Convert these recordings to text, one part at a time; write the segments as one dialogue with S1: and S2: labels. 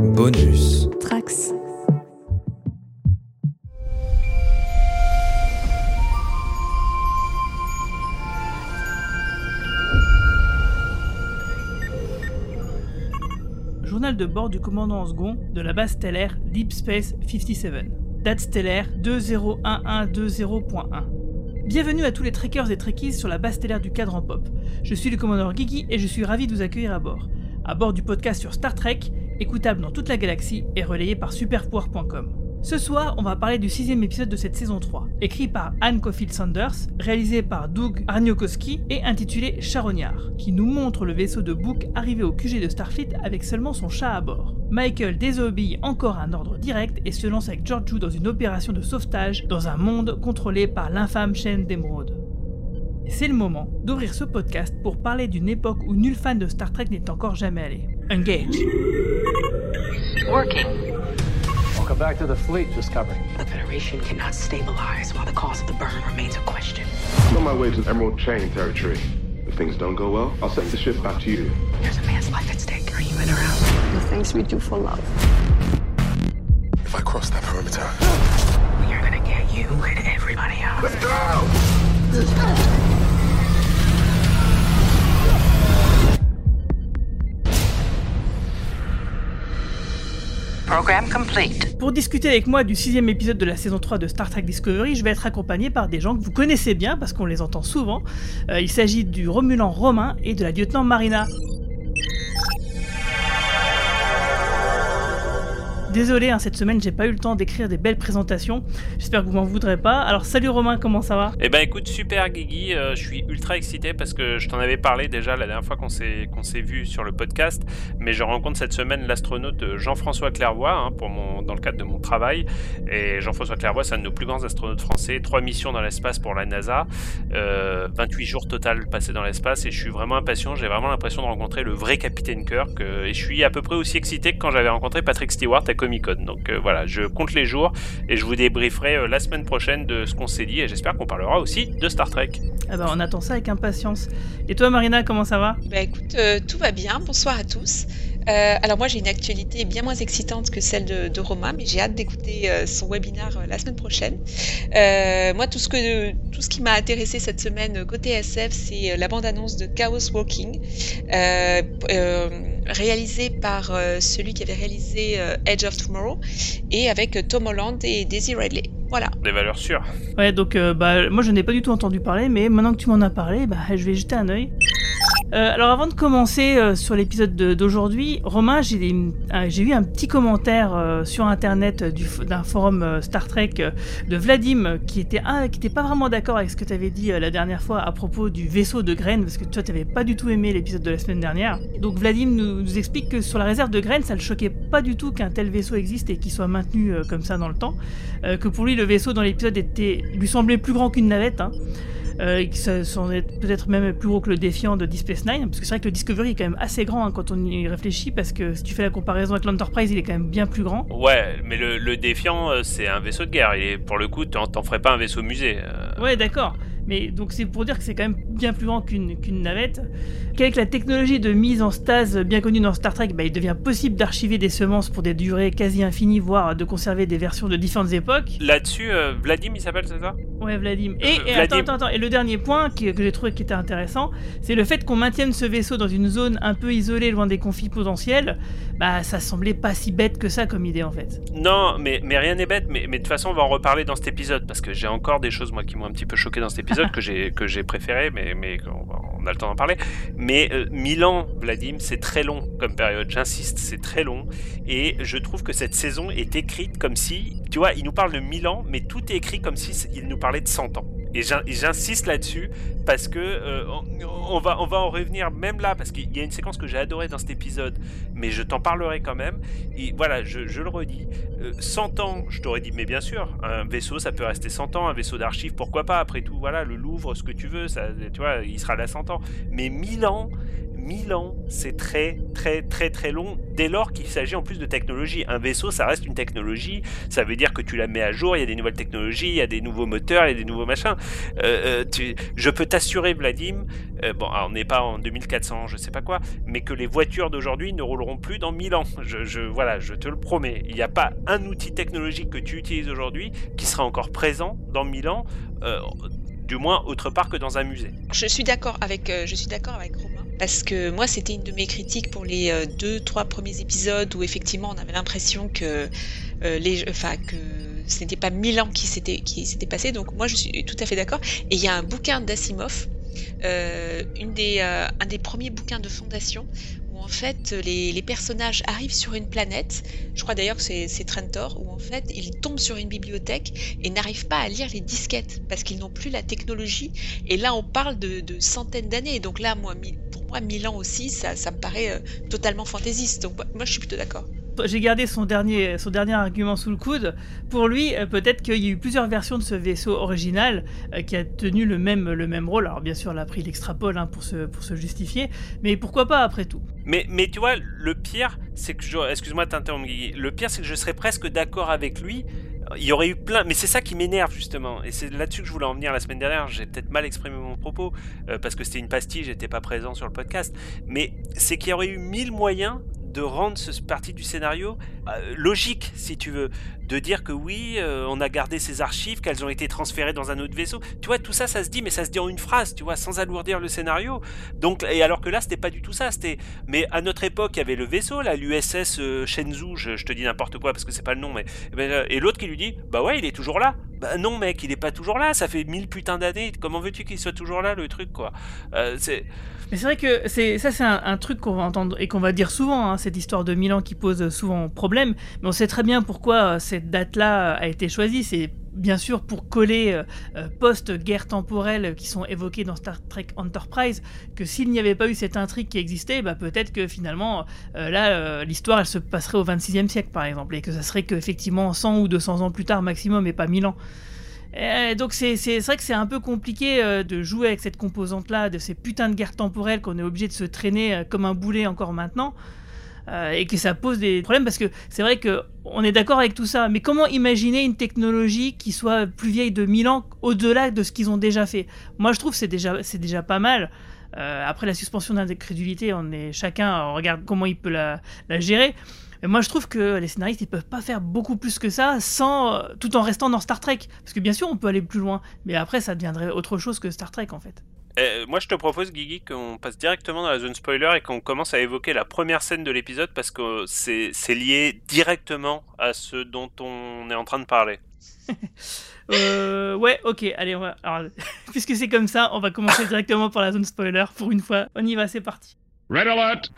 S1: Bonus.
S2: Trax.
S3: Journal de bord du commandant en second de la base stellaire Deep Space 57. Date stellaire 201120.1. Bienvenue à tous les trekkers et trekkies sur la base stellaire du cadran pop. Je suis le commandant Gigi et je suis ravi de vous accueillir à bord. À bord du podcast sur Star Trek, écoutable dans toute la galaxie et relayé par superpouvoir.com. Ce soir, on va parler du sixième épisode de cette saison 3, écrit par Anne Caulfield Sanders, réalisé par Doug Arniokoski et intitulé Charognard, qui nous montre le vaisseau de Book arrivé au QG de Starfleet avec seulement son chat à bord. Michael désobéit encore à un ordre direct et se lance avec Georgiou dans une opération de sauvetage dans un monde contrôlé par l'infâme chaîne d'émeraude. C'est le moment d'ouvrir ce podcast pour parler d'une époque où nul fan de Star Trek n'est encore jamais allé. Engage.
S4: Working.
S5: Welcome back to the fleet, Discovery.
S4: The Federation cannot stabilize while the cause of the burn remains a question.
S6: I'm on my way to Emerald Chain territory. If things don't go well, I'll send the ship back to you.
S4: There's a man's life at stake. Are you in or out?
S2: The things we do for love.
S6: If I cross that perimeter.
S4: We are gonna get you and everybody out.
S6: Let's go!
S4: Complete.
S3: Pour discuter avec moi du sixième épisode de la saison 3 de Star Trek Discovery, je vais être accompagné par des gens que vous connaissez bien parce qu'on les entend souvent. Euh, il s'agit du Romulan Romain et de la lieutenant Marina. Désolé, hein, cette semaine j'ai pas eu le temps d'écrire des belles présentations. J'espère que vous m'en voudrez pas. Alors salut Romain, comment ça va?
S7: Eh ben écoute, super Guigui, euh, je suis ultra excité parce que je t'en avais parlé déjà la dernière fois qu'on s'est vu sur le podcast, mais je rencontre cette semaine l'astronaute Jean-François Clairvoy hein, dans le cadre de mon travail. Et Jean-François Clairvoy, c'est un de nos plus grands astronautes français, trois missions dans l'espace pour la NASA, euh, 28 jours total passés dans l'espace et je suis vraiment impatient. J'ai vraiment l'impression de rencontrer le vrai capitaine Kirk euh, et je suis à peu près aussi excité que quand j'avais rencontré Patrick Stewart Comic Con. Donc euh, voilà, je compte les jours et je vous débrieferai euh, la semaine prochaine de ce qu'on s'est dit et j'espère qu'on parlera aussi de Star Trek.
S3: Ah bah, On attend ça avec impatience. Et toi Marina, comment ça va?
S8: Bah écoute, euh, tout va bien. Bonsoir à tous. Euh, alors moi j'ai une actualité bien moins excitante que celle de, de Romain, mais j'ai hâte d'écouter euh, son webinaire euh, la semaine prochaine. Euh, moi tout ce que tout ce qui m'a intéressé cette semaine côté SF, c'est la bande-annonce de Chaos Walking, euh, euh, réalisée par euh, celui qui avait réalisé euh, Edge of Tomorrow et avec Tom Holland et Daisy Ridley. Voilà.
S7: Des valeurs sûres.
S3: Ouais, donc euh, bah, moi je n'ai pas du tout entendu parler, mais maintenant que tu m'en as parlé, bah, je vais jeter un œil. Euh, alors avant de commencer euh, sur l'épisode de- d'aujourd'hui, Romain, j'ai euh, eu un petit commentaire euh, sur internet d'un forum Star Trek de Vladim qui était qui était pas vraiment d'accord avec ce que tu avais dit la dernière fois à propos du vaisseau de Graine parce que toi tu n'avais pas du tout aimé l'épisode de la semaine dernière. Donc Vladim nous, explique que sur la réserve de Graine, ça le choquait pas du tout qu'un tel vaisseau existe et qu'il soit maintenu comme ça dans le temps, que pour lui le vaisseau dans l'épisode était lui semblait plus grand qu'une navette. Hein. Euh, s'en est peut-être même plus gros que le défiant de Deep Space Nine, parce que c'est vrai que le Discovery est quand même assez grand hein, quand on y réfléchit, parce que si tu fais la comparaison avec l'Enterprise, il est quand même bien plus grand.
S7: Ouais, mais le, le défiant, euh, c'est un vaisseau de guerre. Et pour le coup, t'en t'en ferais pas un vaisseau musée. euh.
S3: Ouais, d'accord. Mais donc c'est pour dire que c'est quand même bien plus grand qu'une qu'une navette. Qu'avec la technologie de mise en stase bien connue dans Star Trek, bah, il devient possible d'archiver des semences pour des durées quasi infinies, voire de conserver des versions de différentes époques.
S7: Là-dessus, euh, Vladim, il s'appelle, c'est ça?
S3: Ouais, Vladim. Et,
S7: Euh,
S3: et
S7: Vladim.
S3: attends, attends, attends. Et le dernier point que j'ai trouvé qui était intéressant, c'est le fait qu'on maintienne ce vaisseau dans une zone un peu isolée, loin des conflits potentiels. Bah, ça semblait pas si bête que ça comme idée en fait.
S7: Non, mais, mais rien n'est bête. Mais, mais de toute façon, on va en reparler dans cet épisode. Parce que j'ai encore des choses, moi, qui m'ont un petit peu choqué dans cet épisode, que j'ai que j'ai préféré, mais, mais on, a le temps d'en parler. Mais euh, 1000 ans, Vladim, c'est très long comme période. J'insiste, c'est très long. Et je trouve que cette saison est écrite comme si, tu vois, il nous parle de 1000 ans, mais tout est écrit comme si il nous parlait de 100 ans. Et j'in- et j'insiste là-dessus parce que euh, on, va, en revenir même là, parce qu'il y a une séquence que j'ai adorée dans cet épisode, mais je t'en parlerai quand même. Et voilà, je, je le redis, euh, 100 ans, je t'aurais dit, mais bien sûr, un vaisseau, ça peut rester 100 ans, un vaisseau d'archives, pourquoi pas, après tout, voilà, le Louvre, ce que tu veux, ça, tu vois, il sera là 100 ans. Mais 1000 ans, 1000 ans, c'est très très très très long dès lors qu'il s'agit en plus de technologie. Un vaisseau, ça reste une technologie, ça veut dire que tu la mets à jour, il y a des nouvelles technologies, il y a des nouveaux moteurs, il y a des nouveaux machins. Euh, tu, je peux t'assurer, Vladim, euh, bon, on n'est pas en 2400, je sais pas quoi, mais que les voitures d'aujourd'hui ne rouleront plus dans 1000 ans. Je, voilà, je te le promets. Il n'y a pas un outil technologique que tu utilises aujourd'hui qui sera encore présent dans 1000 ans. Euh, du moins autre part que dans un musée.
S8: Je suis d'accord avec, euh, je suis d'accord avec Romain parce que moi c'était une de mes critiques pour les euh, deux trois premiers épisodes où effectivement on avait l'impression que euh, les, enfin que ce n'était pas mille ans qui s'était qui passé. Donc moi je suis tout à fait d'accord. Et il y a un bouquin d'Asimov, euh, un des premiers bouquins de fondation fait les, personnages arrivent sur une planète. Je crois d'ailleurs que c'est Trentor où en fait ils tombent sur une bibliothèque et n'arrivent pas à lire les disquettes parce qu'ils n'ont plus la technologie. Et là on parle de, de centaines d'années. Donc là moi pour moi mille ans aussi ça, ça me paraît euh, totalement fantaisiste. Donc moi je suis plutôt d'accord.
S3: J'ai gardé son dernier, son dernier argument sous le coude. Pour lui, euh, peut-être qu'il y a eu plusieurs versions de ce vaisseau original euh, qui a tenu le même, le même rôle. Alors bien sûr, là, après, il extrapole hein, pour, se, pour se justifier. Mais pourquoi pas après tout?
S7: Mais, mais tu vois, le pire, c'est que je. Excuse-moi de t'interrompre. Le pire, c'est que je serais presque d'accord avec lui. Il y aurait eu plein. Mais c'est ça qui m'énerve, justement. Et c'est là-dessus que je voulais en venir la semaine dernière. J'ai peut-être mal exprimé mon propos. euh, parce que c'était une pastille, j'étais pas présent sur le podcast. Mais c'est qu'il y aurait eu mille moyens de rendre ce partie du scénario euh, logique, si tu veux. De dire que oui, euh, on a gardé ces archives, qu'elles ont été transférées dans un autre vaisseau. Tu vois, tout ça, ça se dit, mais ça se dit en une phrase, tu vois, sans alourdir le scénario. Donc, et alors que là, c'était pas du tout ça. C'était, mais à notre époque, il y avait le vaisseau, là, l'USS euh, Shenzhou. Je, te dis n'importe quoi parce que c'est pas le nom, mais euh, et l'autre qui lui dit, bah ouais, il est toujours là. Bah non, mec, il est pas toujours là. Ça fait mille putains d'années. Comment veux-tu qu'il soit toujours là, le truc, quoi?
S3: Mais c'est vrai que c'est ça, c'est un, un truc qu'on va entendre et qu'on va dire souvent, hein, cette histoire de Milan qui pose souvent problème. Mais on sait très bien pourquoi euh, cette date-là a été choisie. C'est bien sûr pour coller euh, euh, post-guerre temporelle qui sont évoqués dans Star Trek Enterprise, que s'il n'y avait pas eu cette intrigue qui existait, bah, peut-être que finalement, euh, là, euh, l'histoire, elle se passerait au 26e siècle, par exemple, et que ça serait qu'effectivement 100 ou 200 ans plus tard maximum, et pas 1000 ans. Euh, donc c'est vrai que c'est un peu compliqué euh, de jouer avec cette composante-là, de ces putains de guerres temporelles qu'on est obligé de se traîner euh, comme un boulet encore maintenant, euh, et que ça pose des problèmes parce que c'est vrai que on est d'accord avec tout ça, mais comment imaginer une technologie qui soit plus vieille de 1000 ans au-delà de ce qu'ils ont déjà fait? Moi je trouve c'est déjà, c'est déjà pas mal. Euh, après la suspension d'incrédulité, on est chacun on regarde comment il peut la, la gérer. Mais moi, je trouve que les scénaristes, ils peuvent pas faire beaucoup plus que ça, sans, euh, tout en restant dans Star Trek. Parce que bien sûr, on peut aller plus loin, mais après, ça deviendrait autre chose que Star Trek, en fait.
S7: Euh, moi, je te propose, Guigui, qu'on passe directement dans la zone spoiler et qu'on commence à évoquer la première scène de l'épisode parce que c'est c'est lié directement à ce dont on est en train de parler.
S3: Euh, ouais, ok, allez, on va... Alors, puisque c'est comme ça, on va commencer directement par la zone spoiler. Pour une fois, on y va, c'est parti.
S6: Red alert!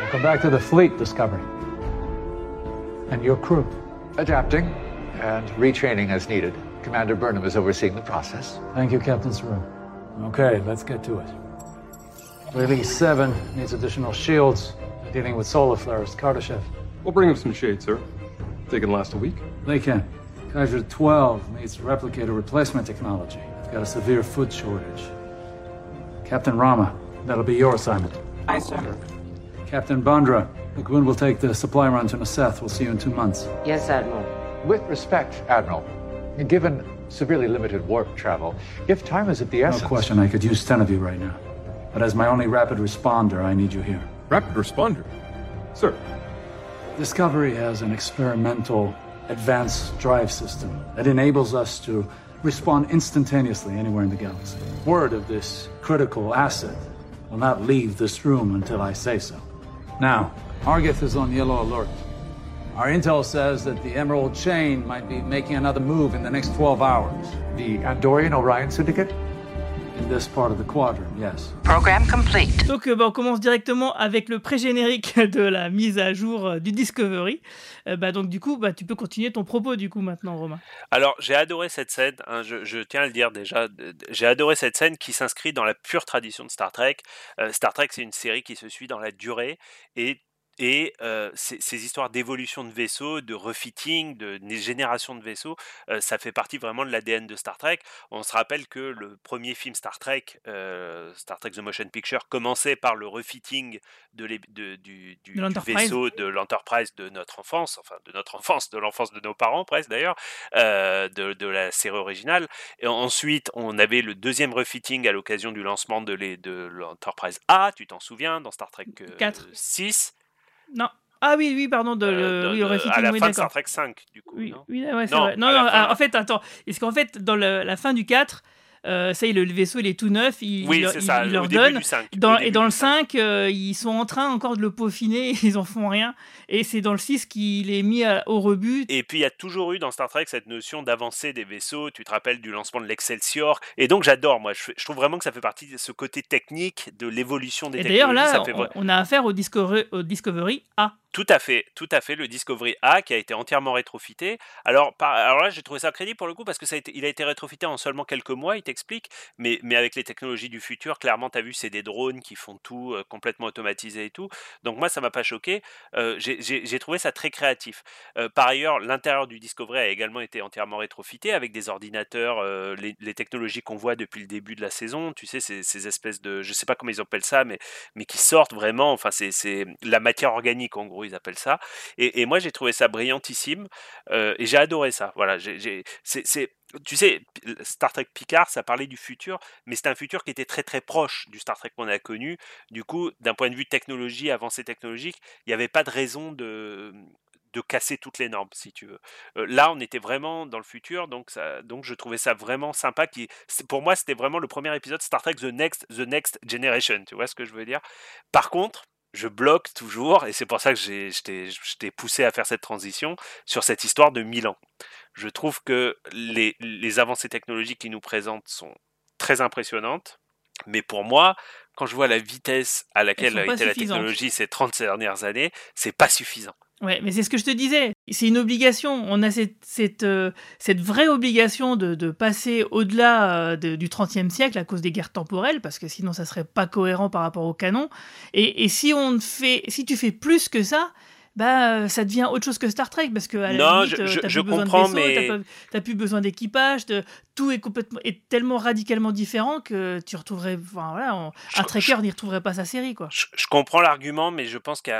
S5: Welcome back to the fleet, Discovery. And your crew.
S1: Adapting and retraining as needed. Commander Burnham is overseeing the process.
S5: Thank you, Captain Saru. Okay, let's get to it. Release 7 needs additional shields. Dealing with solar flares. Kardashev.
S2: We'll bring him some shade, sir. They can last a week.
S5: They can. Kaiser 12 needs replicator replacement technology. We've got a severe food shortage. Captain Rama, that'll be your assignment.
S4: Aye, sir.
S5: Captain Bandra, the Gwyn will take the supply run to Naseth. We'll see you in two months.
S4: Yes, Admiral.
S1: With respect, Admiral, given severely limited warp travel, if time is at the essence...
S5: No question, I could use 10 of you right now. But as my only rapid responder, I need you here.
S2: Rapid responder. Sir,
S5: Discovery has an experimental advanced drive system that enables us to respond instantaneously anywhere in the galaxy. Word of this critical asset will not leave this room until I say so. Now, Argith is on yellow alert. Our intel says that the Emerald Chain might be making another move in the next 12 hours.
S1: The Andorian Orion Syndicate?
S5: In this part of the quadrant, yes.
S4: Program complete.
S3: Donc, euh, bah, on commence directement avec le pré-générique de la mise à jour euh, du Discovery. Euh, bah, donc, du coup, bah, tu peux continuer ton propos, du coup, maintenant, Romain.
S7: Alors, j'ai adoré cette scène, hein, je, je tiens à le dire déjà, j'ai adoré cette scène qui s'inscrit dans la pure tradition de Star Trek. Euh, Star Trek, c'est une série qui se suit dans la durée, et Et euh, ces, ces histoires d'évolution de vaisseaux, de refitting, de né- génération de vaisseaux, euh, ça fait partie vraiment de l'ADN de Star Trek. On se rappelle que le premier film Star Trek, euh, Star Trek The Motion Picture, commençait par le refitting de l'é- de- du, du-
S3: De
S7: du
S3: l'Enterprise.
S7: vaisseau de l'Enterprise de notre enfance, enfin de notre enfance, de l'enfance de nos parents presque d'ailleurs, de, la série originale. Et ensuite, on avait le deuxième refitting à l'occasion du lancement de l'Enterprise A, tu t'en souviens, dans Star Trek euh,
S3: Quatre.
S7: 6.
S3: Non. Ah oui, oui, pardon, de,
S7: Euh, de-
S3: oui, le
S7: de- à la
S3: oui,
S7: fin de Star. Trek 5, du coup.
S3: Oui,
S7: non
S3: oui, ouais,
S7: Non,
S3: vrai. Non, non, en fait, attends. Est-ce qu'en fait, dans le- la fin du 4, euh, ça y est, le, vaisseau, il est tout neuf, il,
S7: Oui,
S3: il-
S7: ça,
S3: il leur donne.
S7: du 5. au
S3: Dans, et dans le
S7: 5.
S3: 5, euh, ils sont en train encore de le peaufiner, ils en font rien. Et c'est dans le 6 qu'il est mis à- au rebut.
S7: Et puis il y a toujours eu dans Star Trek cette notion d'avancer des vaisseaux. Tu te rappelles du lancement de l'Excelsior. Et donc j'adore, moi. Je, je trouve vraiment que ça fait partie de ce côté technique de l'évolution des
S3: Et d'ailleurs, là,
S7: ça fait
S3: on, a affaire au Discovery, au Discovery A.
S7: Tout à fait, tout à fait. Le Discovery A qui a été entièrement rétrofité. Alors, alors là, j'ai trouvé ça crédible pour le coup parce que ça a été, il a été rétrofité en seulement quelques mois, il t'explique. Mais, mais avec les technologies du futur, clairement, tu as vu, c'est des drones qui font tout euh, complètement automatisé et tout. Donc moi, ça m'a pas choqué. Euh, j'ai- trouvé ça très créatif. Euh, par ailleurs, l'intérieur du Discovery a également été entièrement rétrofité avec des ordinateurs, les, technologies qu'on voit depuis le début de la saison. Tu sais, ces, ces espèces de, je sais pas comment ils appellent ça, mais mais qui sortent vraiment. Enfin, c'est la matière organique en gros, ils appellent ça. Et, moi, j'ai trouvé ça brillantissime euh, et j'ai adoré ça. Voilà, j'ai- c'est tu sais, Star Trek Picard, ça parlait du futur, mais c'est un futur qui était très très proche du Star Trek qu'on a connu. Du coup, d'un point de vue technologie, avancée technologique, il n'y avait pas de raison de de casser toutes les normes, si tu veux. Euh, là, on était vraiment dans le futur, donc, ça, donc je trouvais ça vraiment sympa. Qui, pour moi, c'était vraiment le premier épisode Star Trek The Next, The Next Generation, tu vois ce que je veux dire? Par contre, je bloque toujours, et c'est pour ça que j'ai- poussé à faire cette transition, sur cette histoire de Milan. Je trouve que les, les avancées technologiques qu'ils nous présentent sont très impressionnantes, mais pour moi, quand je vois la vitesse à laquelle a été la technologie ces 30 dernières années, c'est pas suffisant.
S3: Ouais, mais c'est ce que je te disais. C'est une obligation. On a cette, cette, euh, cette vraie obligation de, de passer au-delà euh, de- du XXe siècle à cause des guerres temporelles, parce que sinon ça serait pas cohérent par rapport au canon. Et, et si on fait, si tu fais plus que ça, bah euh, ça devient autre chose que Star Trek, parce que à la
S7: Non,
S3: limite,
S7: je-
S3: euh,
S7: je-
S3: plus besoin
S7: comprends,
S3: de vaisseaux,
S7: mais-
S3: t'as plus besoin d'équipage, de- tout est complètement est tellement radicalement différent que tu retrouverais, enfin voilà, on-
S7: Je-
S3: un tracker n'y retrouverait pas sa série quoi.
S7: Je, je comprends l'argument, mais je pense qu'il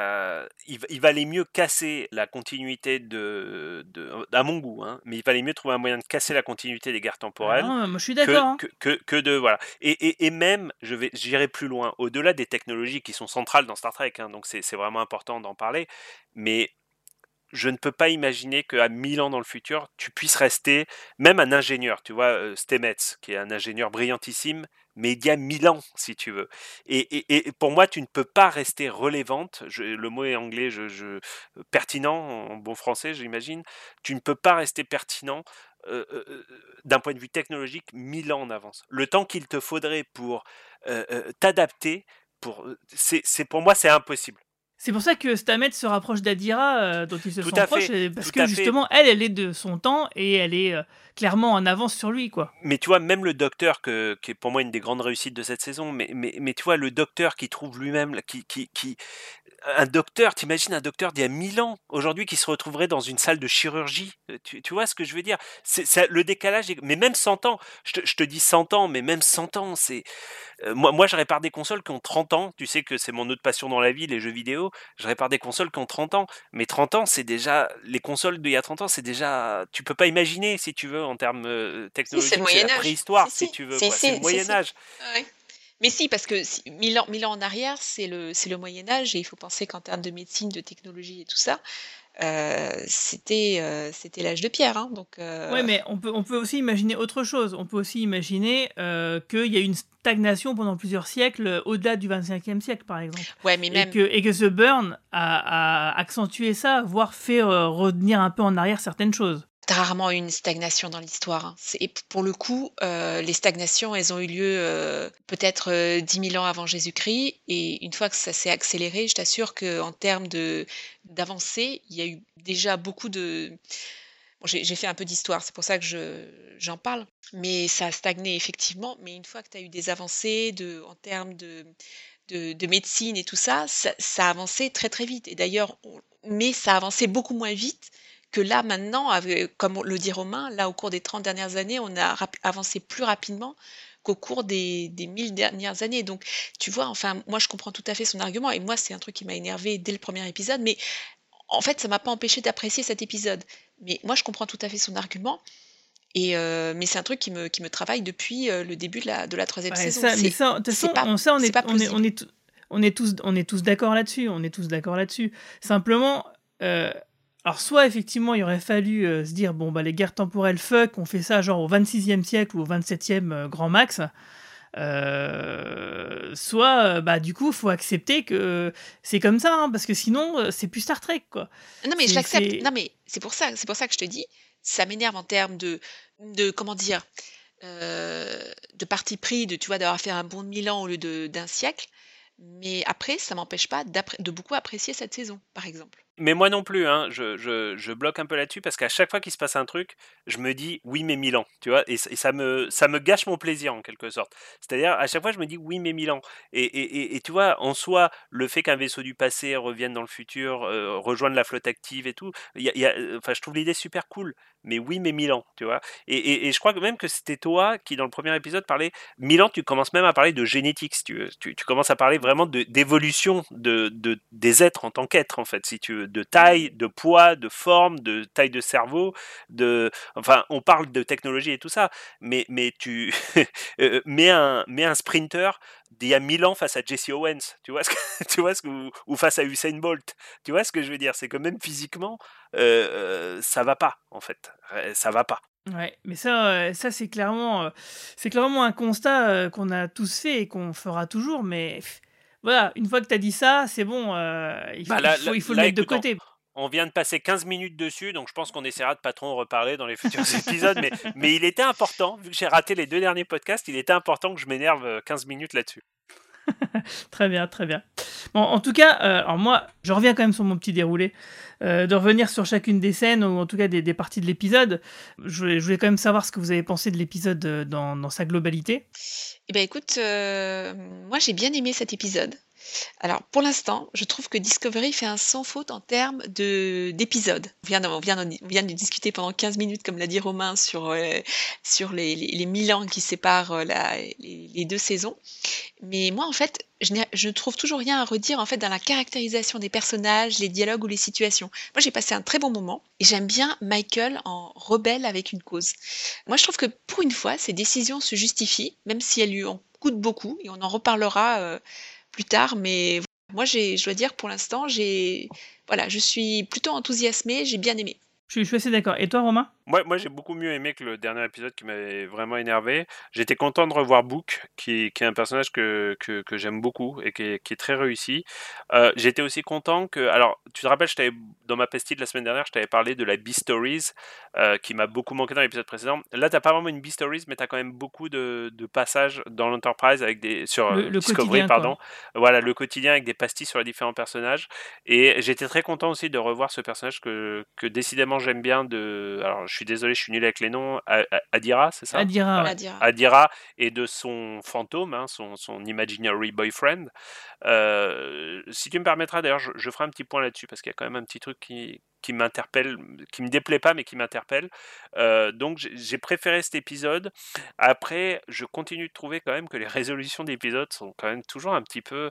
S7: il valait mieux casser la continuité de, de à mon goût, hein, mais il valait mieux trouver un moyen de casser la continuité des guerres temporelles
S3: Ah non, moi je suis
S7: que,
S3: d'accord. hein.
S7: que, que, que de voilà. Et, et, et même, je vais, j'irai plus loin, au-delà des technologies qui sont centrales dans Star Trek, hein, donc c'est vraiment important d'en parler. Mais je ne peux pas imaginer qu'à 1000 ans dans le futur, tu puisses rester, même un ingénieur, tu vois, euh, Stamets, qui est un ingénieur brillantissime, mais il y a 1000 ans, si tu veux. Et, et, et pour moi, tu ne peux pas rester relevante, le mot est anglais, pertinent en bon français, j'imagine. Tu ne peux pas rester pertinent euh, euh, d'un point de vue technologique 1000 ans en avance. Le temps qu'il te faudrait pour t'adapter, pour, c'est pour moi, c'est impossible.
S3: C'est pour ça que Stamets se rapproche d'Adira, euh, dont il se
S7: Tout
S3: sent
S7: à
S3: proche,
S7: fait,
S3: et parce
S7: tout
S3: que
S7: à fait.
S3: justement, elle, elle est de son temps et elle est euh, clairement en avance sur lui, quoi.
S7: mais tu vois, même le docteur, que, qui est pour moi une des grandes réussites de cette saison, mais, mais, mais tu vois, le docteur qui trouve lui-même, qui, qui, qui, un docteur, t'imagines un docteur d'il y a 1000 ans, aujourd'hui, qui se retrouverait dans une salle de chirurgie, Euh, tu, tu vois ce que je veux dire? C'est, c'est- Le décalage, est- mais même 100 ans, je te, je te dis 100 ans, mais même 100 ans, c'est... euh, moi, moi, je répare des consoles qui ont 30 ans, tu sais que c'est mon autre passion dans la vie, les jeux vidéo, je répare des consoles qui ont 30 ans, mais 30 ans, c'est déjà... Les consoles d'il y a 30 ans, c'est déjà... Tu peux pas imaginer, si tu veux, en termes euh, technologiques,
S8: c'est le
S7: la
S8: Moyen-Âge.
S7: préhistoire,
S8: Si,
S7: si,
S8: si.
S7: tu veux. C'est le
S8: si,
S7: Moyen
S8: si.
S7: Âge.
S8: Ouais. Mais si, parce que si- mille ans, mille ans en arrière, c'est le, le Moyen Âge, et il faut penser qu'en termes de médecine, de technologie et tout ça, euh, c'était, euh, c'était l'âge de pierre. hein, donc, euh,
S3: Ouais, mais on peut, on peut aussi imaginer autre chose. On peut aussi imaginer qu'il y a eu une stagnation pendant plusieurs siècles, au-delà du 25e siècle, par exemple.
S8: ouais, mais
S3: Et
S8: même,
S3: que, et que The Burn a, a accentué ça, voire fait revenir un peu en arrière certaines choses.
S8: T'as rarement eu une stagnation dans l'histoire. hein. Et pour le coup, euh, les stagnations, elles ont eu lieu euh, peut-être euh, 10 000 ans avant Jésus-Christ, et une fois que ça s'est accéléré, je t'assure qu'en termes d'avancée, il y a eu déjà beaucoup de... Bon, j'ai fait un peu d'histoire, c'est pour ça que je j'en parle, mais ça a stagné effectivement. Mais une fois que tu as eu des avancées en termes de de de médecine et tout ça, ça ça a avancé très, très vite et d'ailleurs mais ça a avancé beaucoup moins vite que là maintenant comme le dit Romain, là au cours des 30 dernières années, on a avancé plus rapidement qu'au cours des des 1000 dernières années. Donc tu vois, enfin, moi je comprends tout à fait son argument et moi c'est un truc qui m'a énervé dès le premier épisode, mais en fait ça m'a pas empêché d'apprécier cet épisode. Mais moi je comprends tout à fait son argument et heu, mais c'est un truc qui me qui me travaille depuis, heu, le début de la de la 3e
S3: Ouais,
S8: saison.
S3: ça, mais ça, de toute
S8: c'est
S3: façon,
S8: pas
S3: on, ça, on est,
S8: pas
S3: on est, on est tous, on est tous d'accord là-dessus. On est tous d'accord là-dessus. Simplement, euh, alors soit effectivement, il aurait fallu euh, se dire bon bah les guerres temporelles fuck, on fait ça genre au 26e siècle ou au 27e euh, grand max. Euh, soit bah du coup faut accepter que c'est comme ça hein, parce que sinon c'est plus Star Trek quoi.
S8: Non, mais je l'accepte. Non, mais c'est pour ça, c'est pour ça que je te dis, ça m'énerve en termes de, de comment dire, de parti pris, de tu vois, d'avoir fait un bond de mille ans au lieu d'un siècle. Mais après, ça m'empêche pas de beaucoup apprécier cette saison, par exemple.
S7: Mais moi non plus, hein, je, je, je bloque un peu là-dessus parce qu'à chaque fois qu'il se passe un truc, je me dis oui mais Milan, tu vois, et, ça me ça me gâche mon plaisir en quelque sorte. C'est-à-dire à chaque fois je me dis oui mais Milan. Et, et, et, tu vois, en soi, le fait qu'un vaisseau du passé revienne dans le futur, euh, rejoigne la flotte active et tout, y y a- euh, enfin je trouve l'idée super cool. Mais oui mais Milan, tu vois. Et, je crois que même que c'était toi qui dans le premier épisode parlait Milan, tu commences même à parler de génétique, si tu veux. Tu, tu commences à parler vraiment d'évolution de, de, des êtres en tant qu'êtres, en fait, si tu veux, de taille, de poids, de forme, de taille de cerveau, de, enfin, on parle de technologie et tout ça, mais, mais tu euh, mets un, mets un sprinter d'il y a 1000 ans face à Jesse Owens, tu vois ce que, tu vois ce ou, face à Usain Bolt, tu vois ce que je veux dire, c'est que même physiquement, euh, euh, ça va pas, en fait, ça va pas.
S3: Ouais, mais ça, euh, ça c'est clairement, c'est clairement un constat qu'on a tous fait et qu'on fera toujours. Mais voilà, une fois que tu as dit ça, c'est bon, euh, il,
S7: Bah
S3: il
S7: là-
S3: faut, il faut
S7: là,
S3: le mettre de
S7: écoute,
S3: côté.
S7: On vient de passer 15 minutes dessus, donc je pense qu'on essaiera de pas trop en reparler dans les futurs épisodes. Mais, mais il était important, vu que j'ai raté les deux derniers podcasts, il était important que je m'énerve euh, 15 minutes là-dessus.
S3: Très bien, très bien. Bon, en tout cas, euh, alors moi, je reviens quand même sur mon petit déroulé, euh, de revenir sur chacune des scènes ou en tout cas des, parties de l'épisode. Je voulais, quand même savoir ce que vous avez pensé de l'épisode euh, dans, sa globalité.
S8: Eh ben écoute, moi j'ai bien aimé cet épisode. Alors pour l'instant, je trouve que Discovery fait un sans faute en termes de d'épisodes. On vient, vient de discuter pendant 15 minutes, comme l'a dit Romain, sur, euh, sur les, les, les 1000 ans qui séparent euh, les, deux saisons. Mais moi en fait, je, ne trouve toujours rien à redire en fait dans la caractérisation des personnages, les dialogues ou les situations. Moi j'ai passé un très bon moment et j'aime bien Michael en rebelle avec une cause. Moi, je trouve que pour une fois, ces décisions se justifient, même si elles lui en coûtent beaucoup, et on en reparlera euh, plus tard. Mais moi, je dois dire, pour l'instant, j'ai, voilà, je suis plutôt enthousiasmée, j'ai bien aimé.
S3: Je suis, je suis assez d'accord. Et toi, Romain?
S7: Moi, moi j'ai beaucoup mieux aimé que le dernier épisode qui m'avait vraiment énervé. J'étais content de revoir Book, qui, qui est un personnage que, que, que j'aime beaucoup et qui est, qui est très réussi. Euh, J'étais aussi content que. Alors, tu te rappelles, je dans ma pastille de la semaine dernière, je t'avais parlé de la B-Stories, euh, qui m'a beaucoup manqué dans l'épisode précédent. Là, t'as pas vraiment une B-Stories, mais t'as quand même beaucoup de, de passages dans l'Enterprise avec des. sur
S3: Le- le
S7: Discovery,
S3: quoi.
S7: pardon. Voilà, le quotidien avec des pastilles sur les différents personnages. Et j'étais très content aussi de revoir ce personnage que, que décidément j'aime bien. De... Alors, je suis désolé, je suis nul avec les noms. Adira, c'est ça?
S3: Adira, ouais.
S8: Adira.
S7: Adira et de son fantôme, hein, son, son imaginary boyfriend. Euh, si tu me permettras, d'ailleurs, je, je ferai un petit point là-dessus parce qu'il y a quand même un petit truc qui, qui m'interpelle, qui me déplaît pas, mais qui m'interpelle. Euh, donc, j'ai préféré cet épisode. Après, je continue de trouver quand même que les résolutions d'épisodes sont quand même toujours un petit peu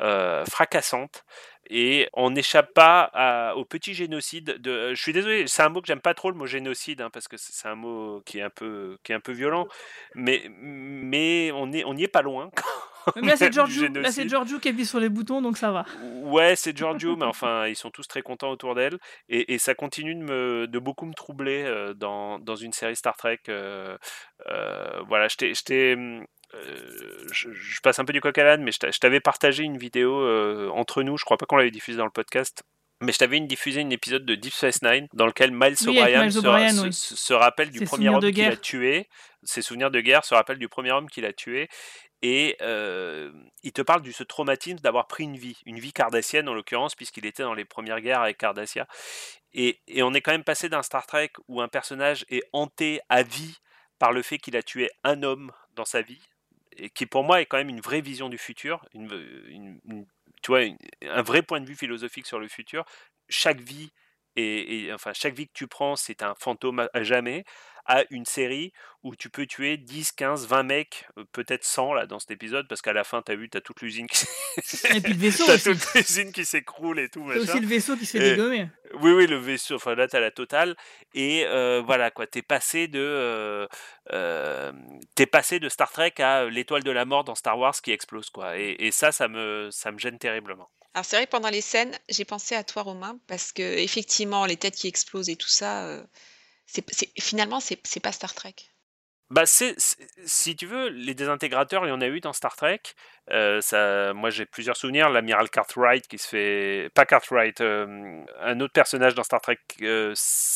S7: euh, fracassantes et on n'échappe pas à- au petit génocide de je suis désolé c'est un mot que j'aime pas trop le mot génocide hein, parce que c'est c'est un mot qui est un peu qui est un peu violent mais mais on est on n'y est pas loin
S3: Mais là, c'est
S7: même
S3: Giorgio, là, c'est. Giorgio qui appuie sur les boutons, donc ça va.
S7: Ouais, c'est Giorgio, mais enfin, ils sont tous très contents autour d'elle. Et, et ça continue de, me, de beaucoup me troubler euh, dans, dans une série Star Trek. euh, euh, voilà, je t'ai- je t'ai, hum, euh, je, je passe un peu du coq à l'âne, mais je t'a- je t'avais partagé une vidéo euh, entre nous. Je crois pas qu'on l'avait diffusée dans le podcast. Mais je t'avais une diffusé un épisode de Deep Space Nine dans lequel Miles
S3: Oui,
S7: O'Brien se,
S3: O'Brien,
S7: se-
S3: oui.
S7: se- se rappelle du premier homme qu'il a tué. Ses souvenirs de guerre se rappellent du premier homme qu'il a tué. Et il te parle de ce traumatisme d'avoir pris une vie, une vie cardassienne en l'occurrence, puisqu'il était dans les premières guerres avec Cardassia. Et, on est quand même passé d'un Star Trek où un personnage est hanté à vie par le fait qu'il a tué un homme dans sa vie, et qui pour moi est quand même une vraie vision du futur, tu vois, un vrai point de vue philosophique sur le futur. Chaque vie et, enfin chaque vie que tu prends, c'est un fantôme à jamais à une série où tu peux tuer 10, 15, 20 mecs, peut-être 100 là dans cet épisode, parce qu'à la fin, tu as vu, tu as toute l'usine qui
S3: Et puis le vaisseau
S7: toute l'usine qui s'écroule et tout.
S3: T'as aussi le vaisseau qui se fait dégommer.
S7: Oui, oui, le vaisseau, enfin là, tu as la totale. Et voilà, quoi, t'es passé de. t'es passé de Star Trek à l'étoile de la mort dans Star Wars qui explose, quoi. Et, et ça, ça me, ça me gêne terriblement.
S8: Alors c'est vrai que pendant les scènes, j'ai pensé à toi Romain parce que effectivement les têtes qui explosent et tout ça, c'est, finalement, c'est, pas Star Trek.
S7: Bah, c'est, si tu veux, les désintégrateurs, il y en a eu dans Star Trek. Euh, ça, moi, j'ai plusieurs souvenirs. L'amiral Cartwright qui se fait, pas Cartwright, euh, un autre personnage dans Star Trek, euh,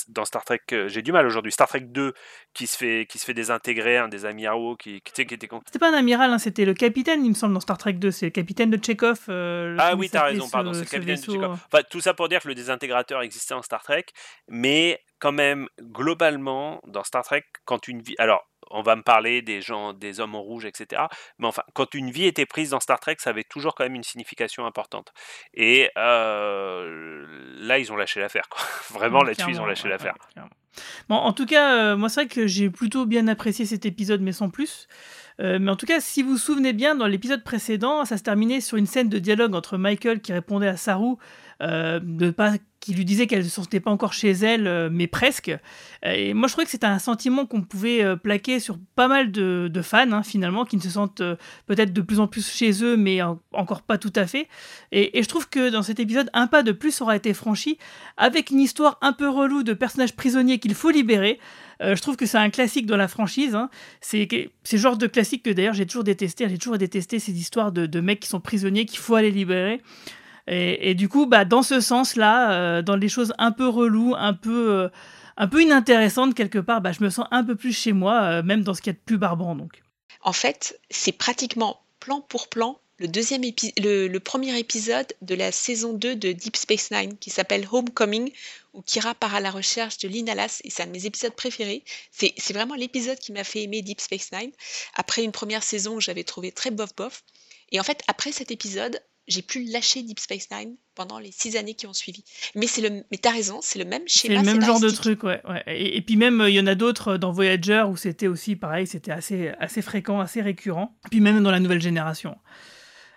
S7: dans Star Trek, j'ai du mal aujourd'hui. Star Trek 2 qui se fait, qui se fait désintégrer, un des amiraux qui, qui, qui était.
S3: C'était pas un amiral, hein, c'était le capitaine, il me semble, dans Star Trek 2. C'est le capitaine de Chekhov.
S7: ah oui, t'as raison, pardon, c'est le capitaine de Chekhov. Enfin, tout ça pour dire que le désintégrateur existait en Star Trek, mais quand même, globalement, dans Star Trek, quand une vie. Alors, on va me parler des gens, des hommes en rouge, etc. Mais enfin, quand une vie était prise dans Star Trek, ça avait toujours quand même une signification importante. Et euh, là, ils ont lâché l'affaire. Vraiment, là-dessus, ils ont lâché l'affaire.
S3: bon, en tout cas, euh, moi, c'est vrai que j'ai plutôt bien apprécié cet épisode, mais sans plus. Euh, mais en tout cas, si vous vous souvenez bien, dans l'épisode précédent, ça se terminait sur une scène de dialogue entre Michael qui répondait à Saru de pas qui lui disait qu'elle ne se sentait pas encore chez elle, euh, mais presque. Et moi, je trouvais que c'était un sentiment qu'on pouvait euh, plaquer sur pas mal de, fans, hein, finalement, qui ne se sentent euh, peut-être de plus en plus chez eux, mais encore pas tout à fait. Et, je trouve que dans cet épisode, un pas de plus aura été franchi, avec une histoire un peu relou de personnages prisonniers qu'il faut libérer. je trouve que c'est un classique dans la franchise. Hein. C'est le genre de classique que d'ailleurs j'ai toujours détesté. J'ai toujours détesté ces histoires de, de mecs qui sont prisonniers, qu'il faut aller libérer. Et, du coup, bah, dans ce sens-là, euh, dans les choses un peu reloues, un peu, euh, un peu inintéressantes quelque part, bah, je me sens un peu plus chez moi, euh, même dans ce qui est de plus barbant. Donc.
S8: En fait, c'est pratiquement plan pour plan le, deuxième le, premier épisode de la saison 2 de Deep Space Nine qui s'appelle Homecoming, où Kira part à la recherche de l'Inalas, et c'est un de mes épisodes préférés. C'est vraiment l'épisode qui m'a fait aimer Deep Space Nine, après une première saison que j'avais trouvé très bof-bof. Et en fait, après cet épisode, j'ai pu lâcher Deep Space Nine pendant les six années qui ont suivi. Mais c'est le, mais t'as raison, c'est le même schéma.
S3: C'est le même genre de truc, ouais. Et, puis même, il y en a d'autres euh, dans Voyager où c'était aussi pareil, c'était assez, assez fréquent, assez récurrent. Puis même dans la nouvelle génération.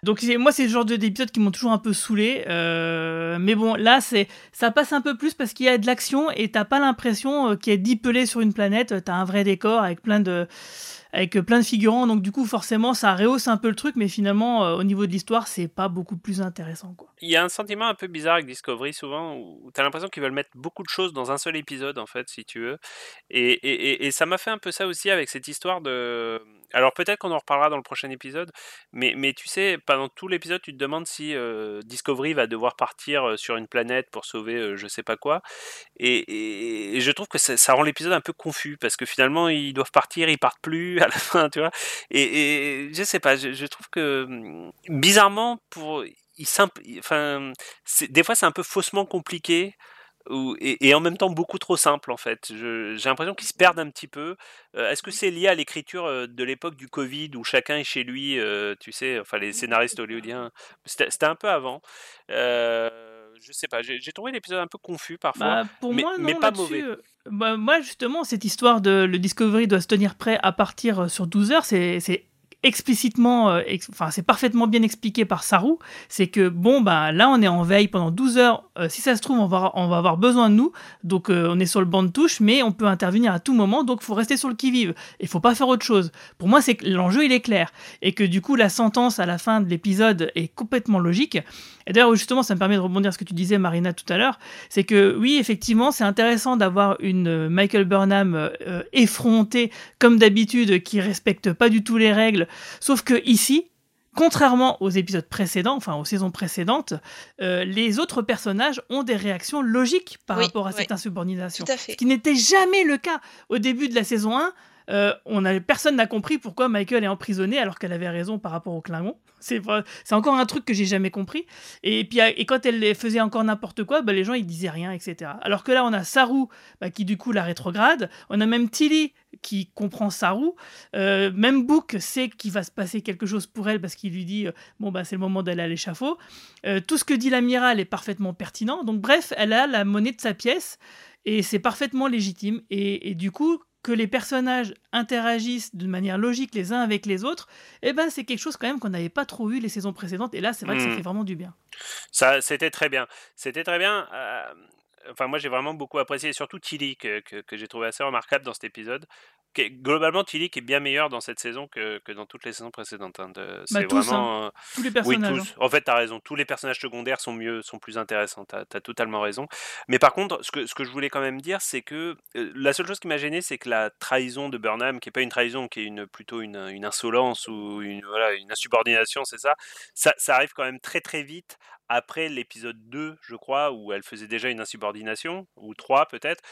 S3: Donc moi, c'est le genre d'épisodes qui m'ont toujours un peu saoulé. Euh, mais bon, là, c'est ça passe un peu plus parce qu'il y a de l'action et t'as pas l'impression euh, qu'il y a dix pelés sur une planète. T'as un vrai décor avec plein de avec plein de figurants. Donc du coup, forcément, ça rehausse un peu le truc, mais finalement, euh, au niveau de l'histoire, c'est pas beaucoup plus intéressant. Quoi.
S7: Il y a un sentiment un peu bizarre avec Discovery souvent, où tu as l'impression qu'ils veulent mettre beaucoup de choses dans un seul épisode, en fait, si tu veux. Et, et ça m'a fait un peu ça aussi avec cette histoire de... Alors peut-être qu'on en reparlera dans le prochain épisode, mais, mais tu sais, pendant tout l'épisode, tu te demandes si euh, Discovery va devoir partir euh, sur une planète pour sauver je sais pas quoi. Et, je trouve que ça, rend l'épisode un peu confus, parce que finalement, ils doivent partir, ils partent plus, à la fin, tu vois. Et, et je sais pas, je, trouve que bizarrement, pour, enfin, des fois c'est un peu faussement compliqué. Et, en même temps beaucoup trop simple en fait. J'ai l'impression qu'ils se perdent un petit peu. Euh, est-ce que c'est lié à l'écriture euh, de l'époque du Covid où chacun est chez lui, euh, tu sais, enfin les scénaristes hollywoodiens, c'était un peu avant. je sais pas, j'ai trouvé l'épisode un peu confus parfois,
S3: bah, pour mais, moi, mais pas mauvais. Bah, moi, justement, cette histoire de le Discovery doit se tenir prêt à partir sur 12 heures, c'est explicitement, euh, enfin c'est parfaitement bien expliqué par Saru, c'est que bon bah là on est en veille pendant 12 heures, euh, si ça se trouve on va, on va avoir besoin de nous, donc on est sur le banc de touche, mais on peut intervenir à tout moment, donc faut rester sur le qui-vive, il faut pas faire autre chose. Pour moi c'est l'enjeu il est clair, et que du coup la sentence à la fin de l'épisode est complètement logique, et d'ailleurs, justement, ça me permet de rebondir sur ce que tu disais, Marina, tout à l'heure. C'est que oui, effectivement, c'est intéressant d'avoir une euh, Michael Burnham euh, effrontée, comme d'habitude, qui respecte pas du tout les règles. Sauf que ici, contrairement aux épisodes précédents, enfin aux saisons précédentes, euh, les autres personnages ont des réactions logiques par rapport à cette insubordination.
S8: Ce
S3: qui n'était jamais le cas au début de la saison 1. Euh, on a, personne n'a compris pourquoi Michael est emprisonné alors qu'elle avait raison par rapport au Klingon. C'est c'est encore un truc que j'ai jamais compris. Et puis et quand elle faisait encore n'importe quoi, bah, les gens ils disaient rien, etc. Alors que là on a Saru bah, qui du coup la rétrograde. On a même Tilly qui comprend Saru. Euh, même Book sait qu'il va se passer quelque chose pour elle parce qu'il lui dit euh, bon bah c'est le moment d'aller à l'échafaud. Euh, tout ce que dit l'amiral est parfaitement pertinent. Donc bref, elle a la monnaie de sa pièce et c'est parfaitement légitime. Et, du coup, que les personnages interagissent de manière logique les uns avec les autres, eh ben c'est quelque chose quand même qu'on n'avait pas trop vu les saisons précédentes. Et là, c'est vrai que ça hmm. fait vraiment du bien.
S7: Ça, c'était très bien. C'était très bien enfin moi j'ai vraiment beaucoup apprécié, surtout Tilly que, que, j'ai trouvé assez remarquable dans cet épisode. Globalement, Tilly qui est bien meilleur dans cette saison que, que dans toutes les saisons précédentes. Hein,
S3: bah, c'est tous, hein. vraiment tous les personnages. Oui, tous.
S7: Hein. En fait, tu as raison. Tous les personnages secondaires sont mieux, sont plus intéressants. Tu as, totalement raison. Mais par contre, ce que, ce que je voulais quand même dire, c'est que euh, la seule chose qui m'a gêné, c'est que la trahison de Burnham, qui est pas une trahison, qui est une, plutôt une, une insolence ou une, voilà, une insubordination, c'est ça, ça, ça arrive quand même très très vite après l'épisode 2, je crois, où elle faisait déjà une insubordination, ou 3 peut-être.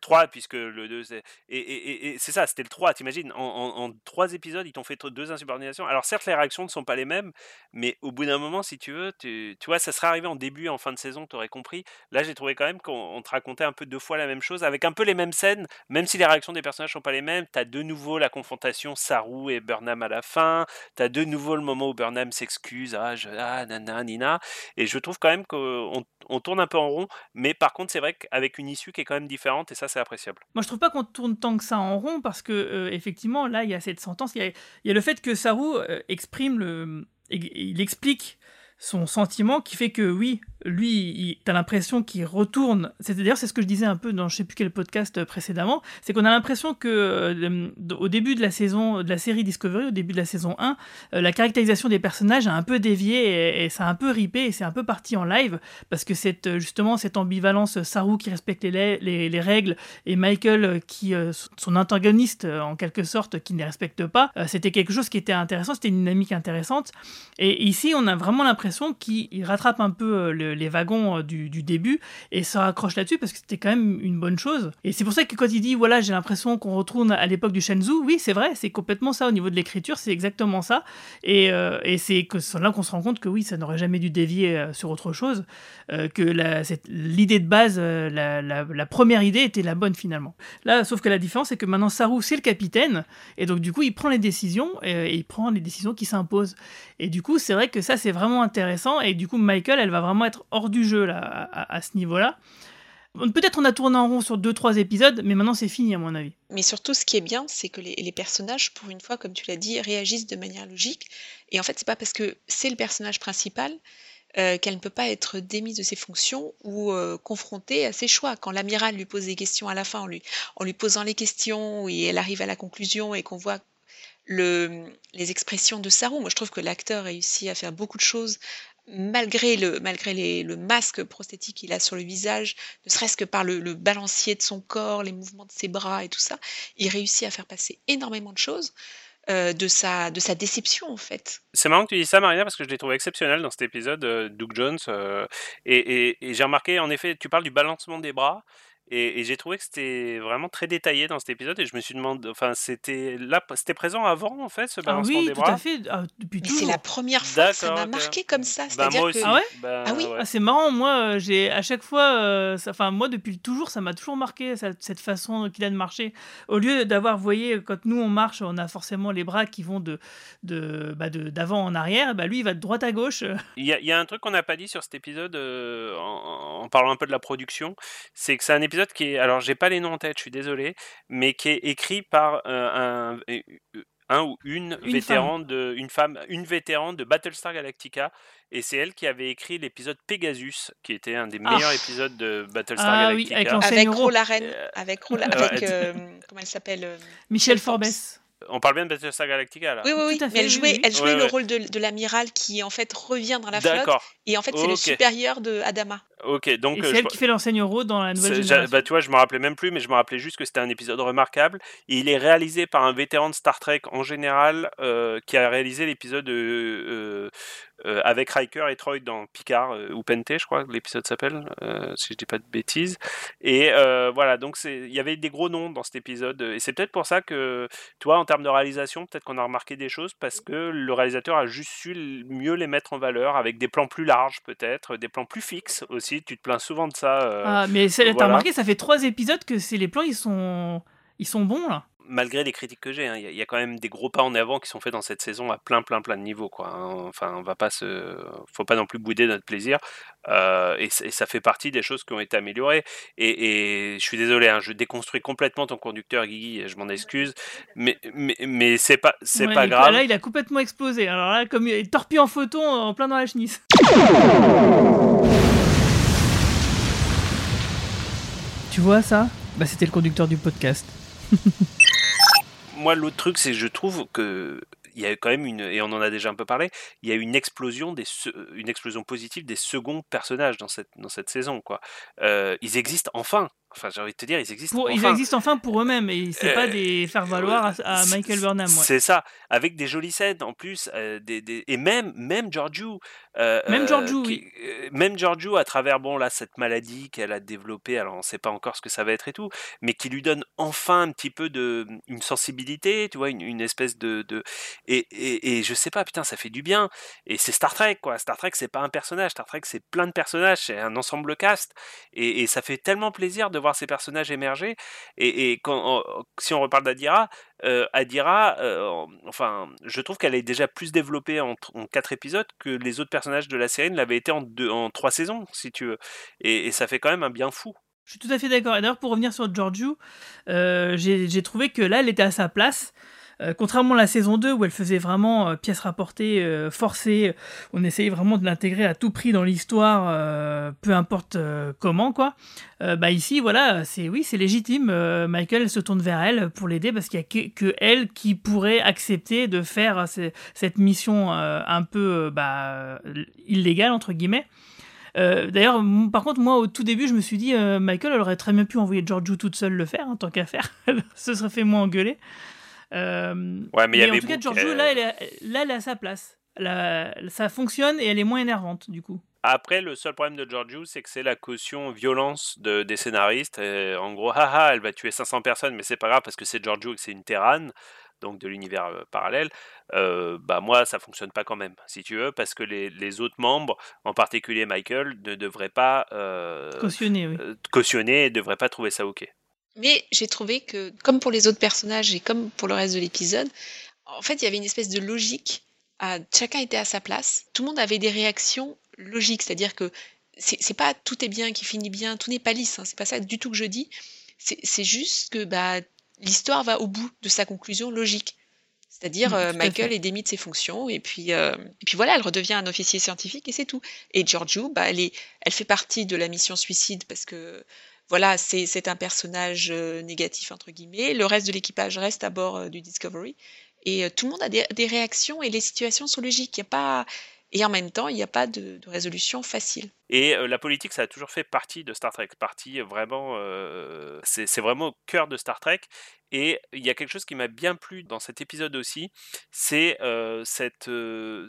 S7: 3, puisque le 2, c'est... Et, c'est ça, c'était le 3, t'imagines en, en, 3 épisodes, ils t'ont fait deux insubordinations. Alors certes, les réactions ne sont pas les mêmes, mais au bout d'un moment, si tu veux, tu, tu vois, ça serait arrivé en début et en fin de saison, tu aurais compris. Là, j'ai trouvé quand même qu'on te racontait un peu deux fois la même chose, avec un peu les mêmes scènes, même si les réactions des personnages sont pas les mêmes. Tu as de nouveau la confrontation Saru et Burnham à la fin, tu as de nouveau le moment où Burnham s'excuse, ah, je, ah, nana, nina, et je trouve quand même qu'on on tourne un peu en rond, mais par contre, c'est vrai qu'avec une issue qui est quand même différente, et ça, c'est appréciable.
S3: Moi, je trouve pas qu'on tourne tant que ça en rond, parce que, euh, effectivement, là, il y a cette sentence, il y a, le fait que Saru euh, exprime le. Il explique son sentiment qui fait que oui, lui, tu as l'impression qu'il retourne. C'est-à-dire, c'est ce que je disais un peu dans je sais plus quel podcast précédemment, c'est qu'on a l'impression que euh, au début de la saison, de la série Discovery, au début de la saison 1, euh, la caractérisation des personnages a un peu dévié et, ça a un peu ripé et c'est un peu parti en live parce que cette, justement cette ambivalence Saru qui respecte les, les, règles et Michael qui, euh, son antagoniste en quelque sorte, qui ne les respecte pas, c'était quelque chose qui était intéressant, c'était une dynamique intéressante. Et ici, on a vraiment l'impression qu'il rattrape un peu le les wagons euh, du, début et se raccroche là-dessus parce que c'était quand même une bonne chose. Et c'est pour ça que quand il dit voilà, j'ai l'impression qu'on retourne à l'époque du Shenzhou, oui, c'est vrai, c'est complètement ça au niveau de l'écriture, c'est exactement ça. Et, euh, et c'est là qu'on se rend compte que oui, ça n'aurait jamais dû dévier euh, sur autre chose, que l'idée de base, la, première idée était la bonne finalement. Là, sauf que la différence, c'est que maintenant Saru, c'est le capitaine, et donc du coup, il prend les décisions et, il prend les décisions qui s'imposent. Et du coup, c'est vrai que ça, c'est vraiment intéressant. Et du coup, Michael, elle va vraiment être hors du jeu là, à, ce niveau-là. Peut-être on a tourné en rond sur 2-3 épisodes, mais maintenant c'est fini à mon avis.
S8: Mais surtout, ce qui est bien, c'est que les, personnages, pour une fois, comme tu l'as dit, réagissent de manière logique. Et en fait, c'est pas parce que c'est le personnage principal euh, qu'elle ne peut pas être démise de ses fonctions ou euh, confrontée à ses choix. Quand l'amiral lui pose des questions à la fin, en lui, en lui posant les questions, et elle arrive à la conclusion et qu'on voit le, les expressions de Saru. Moi, je trouve que l'acteur réussit à faire beaucoup de choses malgré le, malgré le masque prosthétique qu'il a sur le visage, ne serait-ce que par le, balancier de son corps, les mouvements de ses bras et tout ça, il réussit à faire passer énormément de choses. Euh, de, sa, de sa déception en fait.
S7: C'est marrant que tu dis ça Maria parce que je l'ai trouvé exceptionnel dans cet épisode, euh, Doug Jones. Euh, et j'ai remarqué en effet, tu parles du balancement des bras et, j'ai trouvé que c'était vraiment très détaillé dans cet épisode et je me suis demandé, enfin c'était là, c'était présent avant en fait ce ah balancement
S3: oui,
S7: des bras?
S3: tout à fait, ah, depuis toujours.
S8: C'est la première fois que ça m'a marqué comme ça,
S7: bah,
S8: c'est-à-dire
S3: que ah ouais,
S7: bah,
S3: ah oui, c'est marrant, moi euh, j'ai à chaque fois, euh, enfin moi depuis toujours ça m'a toujours marqué cette façon qu'il a de marcher. Au lieu d'avoir, vous voyez, quand nous on marche, on a forcément les bras qui vont de de bah, d'avant en arrière, bah lui il va de droite à gauche.
S7: Il y a, y a un truc qu'on n'a pas dit sur cet épisode euh, en, en, parlant un peu de la production, c'est que c'est un épisode qui est, alors j'ai pas les noms en tête, je suis désolé, mais qui est écrit par euh, un, un ou une, vétéran de une femme une vétéran de Battlestar Galactica et c'est elle qui avait écrit l'épisode Pegasus qui était un des meilleurs ah. épisodes de Battlestar
S3: ah,
S7: Galactica.
S3: oui,
S8: avec Rola avec, avec euh, comment elle s'appelle
S3: Michel Forbes
S7: on parle bien de Battlestar Galactica là.
S8: Oui, oui, oui. elle jouait, elle jouait le rôle de, de l'amiral qui en fait revient dans la flotte. Et en fait, c'est le supérieur de Adama.
S7: Ok, donc euh,
S3: c'est
S7: je-
S3: elle qui fait l'enseigne dans la nouvelle génération.
S7: bah, tu vois, je me rappelais même plus, mais je me rappelais juste que c'était un épisode remarquable. Et il est réalisé par un vétéran de Star Trek en général, euh, qui a réalisé l'épisode euh, euh, avec Riker et Troy dans Picard euh, ou Pente, je crois que l'épisode s'appelle, euh, si je dis pas de bêtises. Et voilà, donc il y avait des gros noms dans cet épisode. Et c'est peut-être pour ça que, tu vois, en termes de réalisation, peut-être qu'on a remarqué des choses parce que le réalisateur a juste su mieux les mettre en valeur avec des plans plus larges, peut-être, des plans plus fixes aussi. Tu te plains souvent de ça.
S3: Ah, mais t'as remarqué, ça fait trois épisodes que c'est les plans, ils sont, ils sont bons là.
S7: malgré les critiques que j'ai, hein, il y, a- il y a quand même des gros pas en avant qui sont faits dans cette saison à plein, plein, plein de niveaux. Quoi, hein. Enfin, on va pas se, faut pas non plus bouder notre plaisir. Euh, et, ça fait partie des choses qui ont été améliorées. Et, et je suis désolé, hein, je déconstruis complètement ton conducteur, Guigui, et je m'en excuse, mais, mais, mais c'est pas, c'est
S3: Ouais,
S7: pas grave.
S3: Là, il a complètement explosé. Alors là, comme il est torpille en photo en plein dans la chenisse. Tu vois ça? Bah, c'était le conducteur du podcast.
S7: Moi, l'autre truc, c'est que je trouve que il y a quand même une, et on en a déjà un peu parlé, il y a une explosion des, une explosion positive des seconds personnages dans cette, dans cette saison, quoi. Euh, ils existent enfin. Enfin, j'ai envie de te dire, ils existent
S3: Pour, Ils
S7: enfin.
S3: existent enfin pour eux-mêmes et c'est pas
S7: Euh,
S3: des faire valoir à, Michael Burnham. ouais.
S7: C'est ça, avec des jolies scènes en plus, euh, des, des- et même même Giorgio, euh,
S3: Même
S7: euh,
S3: Giorgio,
S7: qui-
S3: oui.
S7: euh, même Giorgio à travers bon là cette maladie qu'elle a développée, alors on sait pas encore ce que ça va être et tout, mais qui lui donne enfin un petit peu de une sensibilité, tu vois, une, une espèce de, de et, et, et je sais pas, putain, ça fait du bien. Et c'est Star Trek quoi, Star Trek c'est pas un personnage, Star Trek c'est plein de personnages, c'est un ensemble cast, et, et ça fait tellement plaisir de voir ces personnages émerger. Et, quand, si on reparle d'Adira, euh, Adira, euh, en- enfin, je trouve qu'elle est déjà plus développée en, tr- en quatre épisodes que les autres personnages de la série ne l'avaient été en, deux, en trois saisons, si tu veux. Et, ça fait quand même un bien fou.
S3: Je suis tout à fait d'accord. Et d'ailleurs, pour revenir sur Giorgio, euh, j'ai trouvé que là, elle était à sa place. Euh, contrairement à la saison 2 où elle faisait vraiment euh, pièce rapportée, euh, forcée, on essayait vraiment de l'intégrer à tout prix dans l'histoire, peu importe comment quoi. Bah ici voilà, c'est oui c'est légitime. Michael se tourne vers elle pour l'aider parce qu'il y a que, elle qui pourrait accepter de faire ce- cette mission un peu bah, illégale entre guillemets. D'ailleurs, par contre, moi, au tout début, je me suis dit, Michael, elle aurait très bien pu envoyer Giorgio toute seule le faire, hein, tant qu'à faire. Elle se serait fait moins engueuler. Euh,
S7: Ouais, mais y
S3: en
S7: avait
S3: tout cas, Giorgio,
S7: euh,
S3: là, elle est, là, elle à sa place. Là, ça fonctionne et elle est moins énervante, du coup.
S7: Après, le seul problème de Giorgio, c'est que c'est la caution violence de, des scénaristes. Et en gros, haha, elle va tuer 500 personnes, mais c'est pas grave parce que c'est Giorgio et que c'est une Terran, donc de l'univers euh, parallèle. Euh, bah moi, ça fonctionne pas quand même, si tu veux, parce que les, les autres membres, en particulier Michael, ne devraient pas euh,
S3: oui.
S7: euh, cautionner et ne devraient pas trouver ça ok.
S8: Mais j'ai trouvé que, comme pour les autres personnages et comme pour le reste de l'épisode, en fait, il y avait une espèce de logique. À, chacun était à sa place. Tout le monde avait des réactions logiques, c'est-à-dire que c'est pas tout est bien qui finit bien, tout n'est pas lisse. Hein, c'est pas ça du tout que je dis. C'est juste que bah, l'histoire va au bout de sa conclusion logique. C'est-à-dire
S3: Mm,
S8: euh, Michael est démis de ses fonctions et puis euh, et puis voilà, elle redevient un officier scientifique et c'est tout. Et Giorgio, bah, elle est, elle fait partie de la mission suicide parce que voilà, c'est un personnage euh, négatif entre guillemets. Le reste de l'équipage reste à bord euh, du Discovery et euh, tout le monde a des, des réactions et les situations sont logiques. Il y a pas et en même temps, il n'y a pas de, de résolution facile.
S7: Et euh, la politique, ça a toujours fait partie de Star Trek, partie euh, vraiment, euh, c'est vraiment au cœur de Star Trek. Et il y a quelque chose qui m'a bien plu dans cet épisode aussi, c'est euh, cette, euh,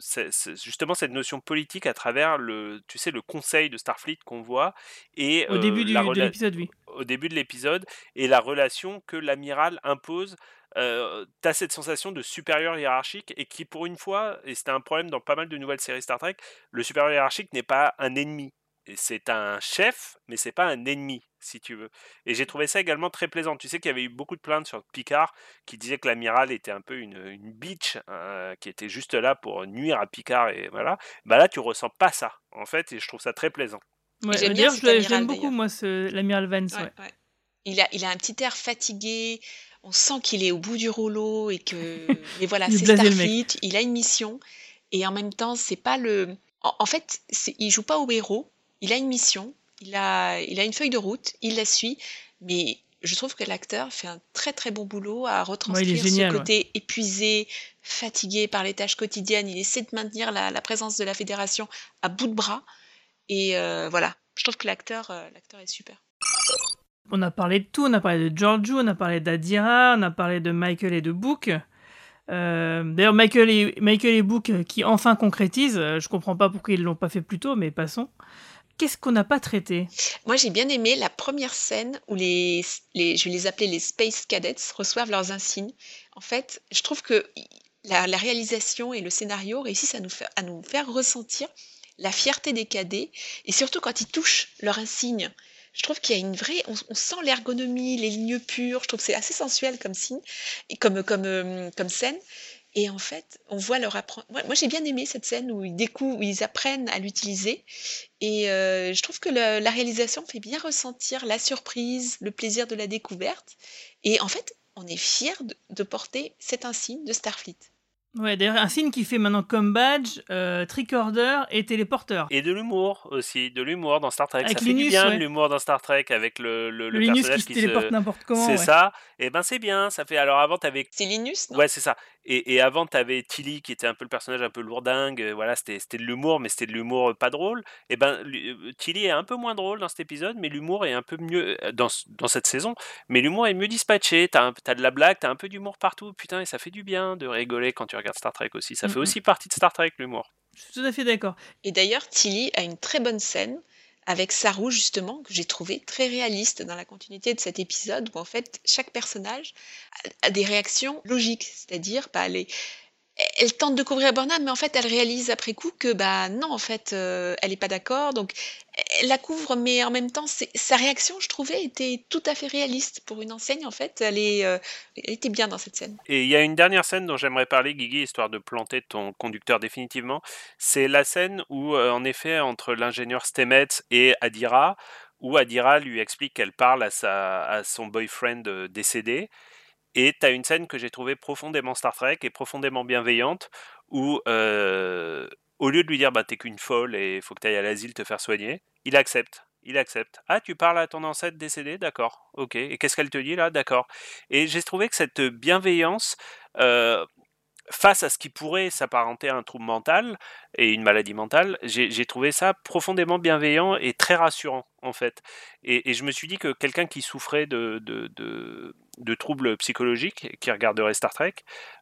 S7: justement cette notion politique à travers le, tu sais, le conseil de Starfleet qu'on voit et
S3: Au
S7: euh,
S3: début du- de l'épisode, oui.
S7: au début de l'épisode et la relation que l'amiral impose. Euh, T'as cette sensation de supérieur hiérarchique et qui, pour une fois, et c'était un problème dans pas mal de nouvelles séries Star Trek, le supérieur hiérarchique n'est pas un ennemi. Et C'est un chef, mais c'est pas un ennemi, si tu veux. Et j'ai trouvé ça également très plaisant. Tu sais qu'il y avait eu beaucoup de plaintes sur Picard qui disaient que l'amiral était un peu une, une bitch, euh, qui était juste là pour nuire à Picard et voilà. Bah là, tu ressens pas ça, en fait, et je trouve ça très plaisant.
S3: Ouais,
S8: j'aime
S3: euh,
S8: bien
S3: D'ailleurs, je l'aime beaucoup, moi, ce- l'amiral Vance.
S8: Ouais,
S3: ouais.
S8: ouais. Il a, il a un petit air fatigué. On sent qu'il est au bout du rouleau et que. Mais voilà,
S3: Il est
S8: c'est. Starfleet. Il a une mission et en même temps, c'est pas le. En, en fait, il joue pas au héros. Il a une mission. Il a, il a une feuille de route. Il la suit. Mais je trouve que l'acteur fait un très très bon boulot à retranscrire
S3: génial,
S8: ce
S3: ouais.
S8: côté épuisé, fatigué par les tâches quotidiennes. Il essaie de maintenir la, la présence de la fédération à bout de bras. Et euh, voilà. je trouve que l'acteur euh, l'acteur est super.
S3: On a parlé de tout, on a parlé de Giorgio, on a parlé d'Adira, on a parlé de Michael et de Book. Euh, D'ailleurs, Michael et, Book euh, qui enfin concrétisent, euh, je comprends pas pourquoi ils l'ont pas fait plus tôt, mais passons. Qu'est-ce qu'on n'a pas traité?
S8: Moi, j'ai bien aimé la première scène où les, je vais les appeler les Space Cadets, reçoivent leurs insignes. En fait, je trouve que la, la réalisation et le scénario réussissent à nous, faire, à nous faire ressentir la fierté des cadets, et surtout quand ils touchent leur insigne. Je trouve qu'il y a une vraie, on, sent l'ergonomie, les lignes pures. Je trouve que c'est assez sensuel comme signe, comme comme euh, comme scène. Et en fait, on voit leur apprendre. Moi, j'ai bien aimé cette scène où ils découvrent, où ils apprennent à l'utiliser. Et euh, je trouve que la réalisation fait bien ressentir la surprise, le plaisir de la découverte. Et en fait, on est fiers de, de porter cet insigne de Starfleet.
S3: Ouais, d'ailleurs, un signe qui fait maintenant comme badge, euh, tricorder et téléporteur.
S7: Et de l'humour aussi, de l'humour dans Star Trek.
S3: Avec
S7: ça fait du
S3: Linus,
S7: bien
S3: ouais.
S7: de l'humour dans Star Trek avec le, le,
S3: Le,
S7: le
S3: Linus
S7: personnage
S3: qui se téléporte n'importe comment.
S7: C'est
S3: ouais.
S7: ça. Et ben c'est bien. Ça fait. Alors avant t'avais.
S8: C'est Linus, non?
S7: Ouais, c'est ça. Et, et avant, t'avais Tilly qui était un peu le personnage un peu lourdingue. euh, Voilà, c'était c'était de l'humour, mais c'était de l'humour euh, pas drôle. Et ben, euh, Tilly est un peu moins drôle dans cet épisode, mais l'humour est un peu mieux dans, dans cette saison. Mais l'humour est mieux dispatché. T'as un- t'as de la blague, t'as un peu d'humour partout. Putain, et ça fait du bien de rigoler quand tu regardes Star Trek aussi. Ça fait
S3: Mhm.
S7: aussi partie de Star Trek, l'humour.
S3: Je suis tout à fait d'accord.
S8: Et d'ailleurs, Tilly a une très bonne scène avec Saru, justement, que j'ai trouvé très réaliste dans la continuité de cet épisode, où en fait, chaque personnage a, des réactions logiques, c'est-à-dire, bah, les- elle tente de couvrir Burnham, mais en fait, elle réalise après coup que, bah non, en fait, euh, elle n'est pas d'accord, donc elle la couvre, mais en même temps, sa réaction, je trouvais, était tout à fait réaliste. Pour une enseigne, en fait, elle, est, euh, elle était bien dans cette scène.
S7: Et il y a une dernière scène dont j'aimerais parler, Guigui, histoire de planter ton conducteur définitivement. C'est la scène où, euh, en effet, entre l'ingénieur Stamets et Adira, où Adira lui explique qu'elle parle à, sa, à son boyfriend décédé. Et tu as une scène que j'ai trouvée profondément Star Trek et profondément bienveillante, où, euh, au lieu de lui dire bah, t'es qu'une folle et faut que tu à l'asile te faire soigner, il accepte. Il accepte. Ah, tu parles à ton ancêtre décédé? D'accord. Ok. Et qu'est-ce qu'elle te dit là? D'accord. Et j'ai trouvé que cette bienveillance, euh, face à ce qui pourrait s'apparenter à un trouble mental et une maladie mentale, j'ai trouvé ça profondément bienveillant et très rassurant en fait. Et, et je me suis dit que quelqu'un qui souffrait de, de, de, de troubles psychologiques, qui regarderait Star Trek,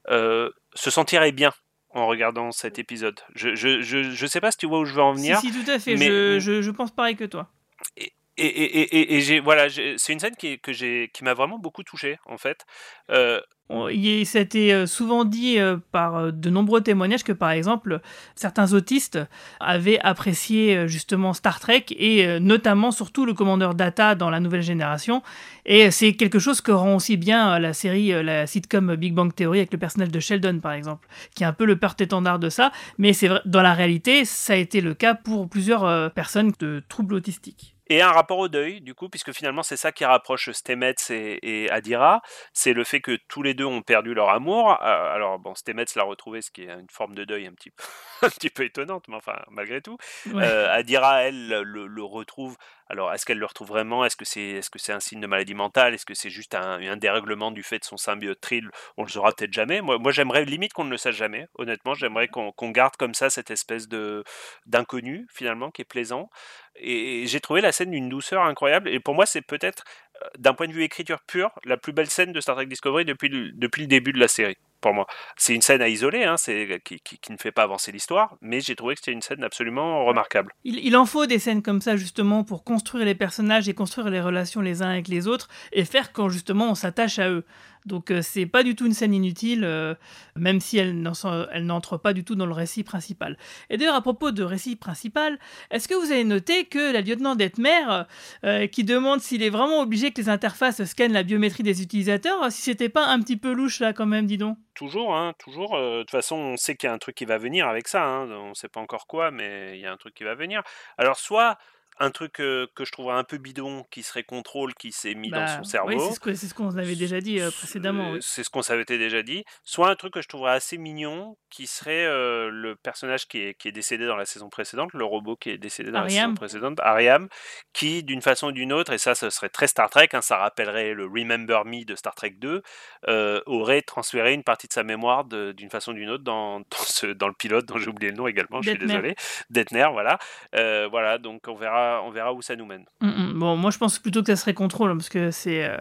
S7: euh, se sentirait bien en regardant cet épisode. Je, je, je, je sais pas si tu vois où je veux en venir.
S3: si, tout à fait.
S7: mais-
S3: Je, pense pareil que toi.
S7: Et, et, et, et- et j'ai voilà, c'est une scène qui, est- que j'ai, qui m'a vraiment beaucoup touché en fait. Euh,
S3: Ça a été euh, souvent dit euh, par euh, de nombreux témoignages que, par exemple, certains autistes avaient apprécié justement Star Trek et notamment, surtout, le commandeur Data dans la nouvelle génération. Et c'est quelque chose que rend aussi bien la série, la sitcom Big Bang Theory avec le personnage de Sheldon, par exemple, qui est un peu le porte-étendard de ça. Mais c'est dans la réalité, ça a été le cas pour plusieurs personnes de troubles autistiques.
S7: Et un rapport au deuil, du coup, puisque finalement c'est ça qui rapproche Stamets et, Adira, c'est le fait que tous les deux ont perdu leur amour. Euh, alors bon, Stamets l'a retrouvé, ce qui est une forme de deuil un petit peu, un petit peu étonnante, mais enfin malgré tout.
S3: Ouais.
S7: Euh, Adira, elle, le, le retrouve. Alors, est-ce qu'elle le retrouve vraiment? Est-ce que c'est est -ce c'est un signe de maladie mentale? Est-ce que c'est juste un, un dérèglement du fait de son symbiote Trill On le saura peut-être jamais. Moi, moi j'aimerais limite qu'on ne le sache jamais, honnêtement. J'aimerais qu'on qu'on garde comme ça cette espèce de d'inconnu, finalement, qui est plaisant. Et j'ai trouvé la scène d'une douceur incroyable. Et pour moi, c'est peut-être, euh, d'un point de vue écriture pure, la plus belle scène de Star Trek Discovery depuis le, depuis le début de la série. Pour moi, c'est une scène à isoler, hein, c'est qui, qui, ne fait pas avancer l'histoire, mais j'ai trouvé que c'était une scène absolument remarquable.
S3: Il en faut des scènes comme ça justement pour construire les personnages et construire les relations les uns avec les autres et faire quand justement on s'attache à eux. Donc euh, c'est pas du tout une scène inutile, euh, même si elle n'entre pas du tout dans le récit principal. Et d'ailleurs à propos de récit principal, est-ce que vous avez noté que la lieutenant Detmer, euh, qui demande s'il est vraiment obligé que les interfaces scannent la biométrie des utilisateurs, si c'était pas un petit peu louche là quand même, dis donc?
S7: Toujours, hein, toujours. De toute façon, on sait qu'il y a un truc qui va venir avec ça. Hein, on ne sait pas encore quoi, mais il y a un truc qui va venir. Alors, soit un truc euh, que je trouverais un peu bidon, qui serait contrôle, qui s'est mis dans
S3: Bah,
S7: son cerveau.
S3: Oui, c'est ce c'est ce qu'on avait déjà dit euh, précédemment. Oui.
S7: C'est ce qu'on s'avait déjà dit. Soit un truc que je trouverais assez mignon, qui serait euh, le personnage qui est, qui est décédé dans la saison précédente, le robot qui est décédé dans la saison précédente, Ariam, qui d'une façon ou d'une autre, et ça ce serait très Star Trek, hein, ça rappellerait le Remember Me de Star Trek 2, euh, aurait transféré une partie de sa mémoire d'une façon ou d'une autre dans, dans, ce, dans le pilote dont j'ai oublié le nom également, je suis désolé, Detner, voilà. Voilà, donc on verra verra, on verra où ça nous mène.
S3: Mm, mm. Bon, moi je pense plutôt que ça serait contrôle, parce que c'est, euh,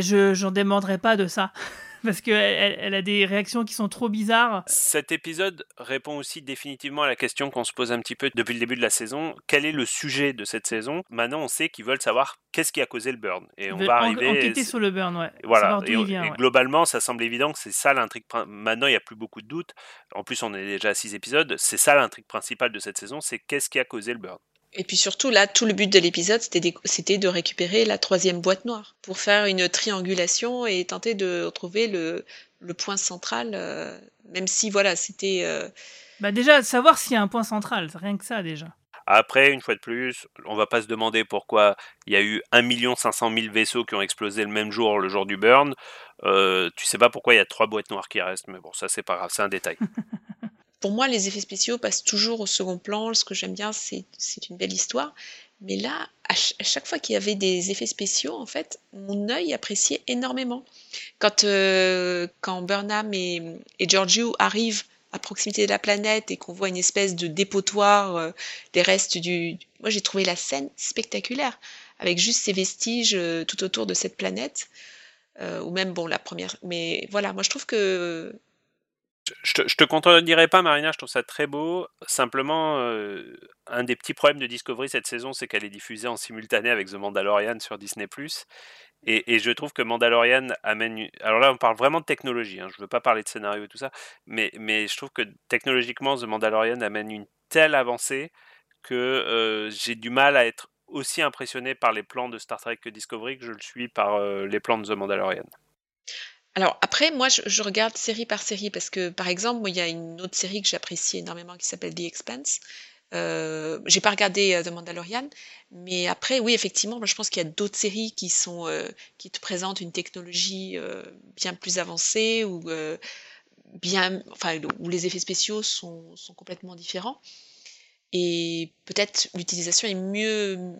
S3: je j'en démordrai pas de ça. parce qu'elle elle, a des réactions qui sont trop bizarres.
S7: Cet épisode répond aussi définitivement à la question qu'on se pose un petit peu depuis le début de la saison. Quel est le sujet de cette saison? Maintenant, on sait qu'ils veulent savoir qu'est-ce qui a causé le burn. Et on va
S3: en-
S7: arriver.
S3: enquêter sur le burn, ouais.
S7: Voilà. Et,
S3: il vient,
S7: et
S3: ouais.
S7: globalement, ça semble évident que c'est ça l'intrigue. Maintenant, il n'y a plus beaucoup de doutes. En plus, on est déjà à six épisodes. C'est ça l'intrigue principale de cette saison c'est qu'est-ce qui a causé le burn?
S8: Et puis surtout, là, tout le but de l'épisode, c'était de récupérer la troisième boîte noire pour faire une triangulation et tenter de retrouver le, le point central, euh, même si, voilà, c'était... euh,
S3: Bah déjà, savoir s'il y a un point central, c'est rien que ça déjà.
S7: Après, une fois de plus, on va pas se demander pourquoi il y a eu 1 500 000 vaisseaux qui ont explosé le même jour, le jour du burn. Euh, tu sais pas pourquoi il y a trois boîtes noires qui restent, mais bon, ça c'est pas grave, c'est un détail.
S8: Pour moi, les effets spéciaux passent toujours au second plan. Ce que j'aime bien, c'est une belle histoire. Mais là, à, ch- à chaque fois qu'il y avait des effets spéciaux, en fait, mon œil appréciait énormément. Quand, euh, quand Burnham et, et Giorgio arrivent à proximité de la planète et qu'on voit une espèce de dépotoir euh, des restes du... Moi, j'ai trouvé la scène spectaculaire, avec juste ces vestiges euh, tout autour de cette planète. Ou même, bon, la première... Mais voilà, moi, je trouve que
S7: Je te, je contredirai pas, Marina, je trouve ça très beau. Simplement, euh, un des petits problèmes de Discovery cette saison, c'est qu'elle est diffusée en simultané avec The Mandalorian sur Disney+. Et, et je trouve que Mandalorian amène... Alors là, on parle vraiment de technologie, hein, je veux pas parler de scénario et tout ça, mais, mais je trouve que technologiquement, The Mandalorian amène une telle avancée que euh, j'ai du mal à être aussi impressionné par les plans de Star Trek que Discovery que je le suis par euh, les plans de The Mandalorian.
S8: Alors après, moi, je, regarde série par série parce que, par exemple, il y a une autre série que j'apprécie énormément qui s'appelle The Expanse. Euh, j'ai pas regardé euh, The Mandalorian, mais après, oui, effectivement, je pense qu'il y a d'autres séries qui sont euh, qui te présentent une technologie euh, bien plus avancée ou bien, enfin, où les effets spéciaux sont complètement différents. Et peut-être l'utilisation est mieux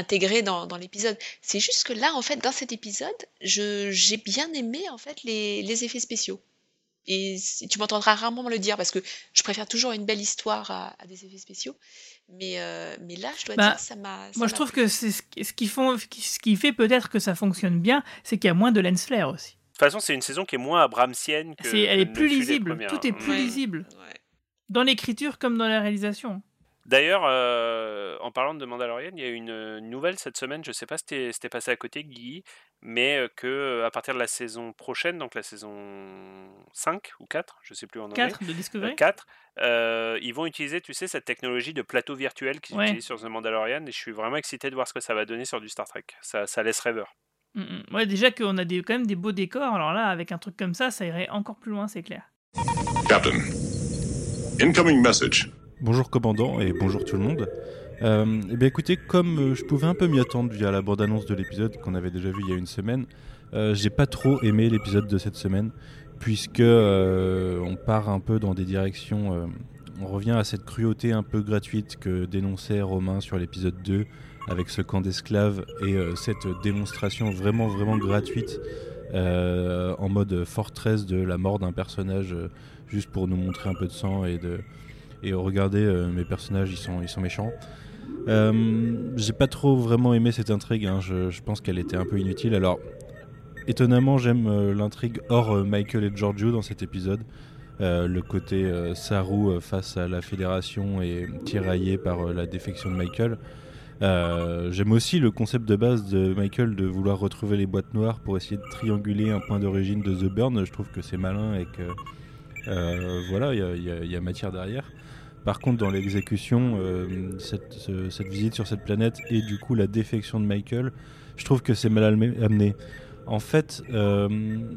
S8: intégrée dans, dans l'épisode. C'est juste que là, en fait, dans cet épisode, je, j'ai bien aimé, en fait, les, les effets spéciaux. Et si- tu m'entendras rarement me le dire parce que je préfère toujours une belle histoire à, à des effets spéciaux. Mais, euh, mais là, je dois
S3: Bah,
S8: dire, ça m'a.
S3: Moi, je trouve
S8: plu.
S3: que c'est ce qui- ce qui, font, ce qui fait peut-être que ça fonctionne bien, c'est qu'il y a moins de lens flare aussi.
S7: De toute façon, c'est une saison qui est moins abramsienne que.
S3: C'est- elle est plus lisible, tout est plus
S8: Ouais.
S3: lisible,
S8: Ouais.
S3: dans l'écriture comme dans la réalisation.
S7: D'ailleurs, euh, en parlant de Mandalorian, il y a une euh, nouvelle cette semaine, je sais pas si t'es- si passé à côté, Guy, mais euh, que euh, à partir de la saison prochaine, donc la saison 5 ou 4, je sais plus en anglais,
S3: 4 de Discovery
S7: 4, euh, ils vont utiliser, tu sais, cette technologie de plateau virtuel qu'ils
S3: Ouais.
S7: utilisent sur The Mandalorian, et je suis vraiment excité de voir ce que ça va donner sur du Star Trek. Ça, ça laisse rêveur.
S3: Mm, mm. Ouais, déjà qu'on a des, quand même des beaux décors, alors là, avec un truc comme ça, ça irait encore plus loin, c'est clair.
S9: Captain. Incoming message.
S10: Bonjour commandant et bonjour tout le monde. Euh, eh bien écoutez, comme euh, je pouvais un peu m'y attendre via la bande-annonce de l'épisode qu'on avait déjà vu il y a une semaine, euh, j'ai pas trop aimé l'épisode de cette semaine puisque euh, on part un peu dans des directions, on revient à cette cruauté un peu gratuite que dénonçait Romain sur l'épisode 2 avec ce camp d'esclaves et cette démonstration vraiment vraiment gratuite en mode fortress de la mort d'un personnage juste pour nous montrer un peu de sang et de et regardez euh, mes personnages ils sont ils sont méchants. Euh, j'ai pas trop vraiment aimé cette intrigue hein, je, pense qu'elle était un peu inutile. Alors étonnamment j'aime euh, l'intrigue hors Michael et Giorgio dans cet épisode. Le côté euh, Saru face à la fédération et tiraillé par la défection de Michael. J'aime aussi le concept de base de Michael de vouloir retrouver les boîtes noires pour essayer de trianguler un point d'origine de The Burn. Je trouve que c'est malin et que voilà, il y a matière derrière. Par contre, dans l'exécution, euh, cette, ce- cette visite sur cette planète et du coup la défection de Michael, je trouve que c'est mal amené. En fait, euh,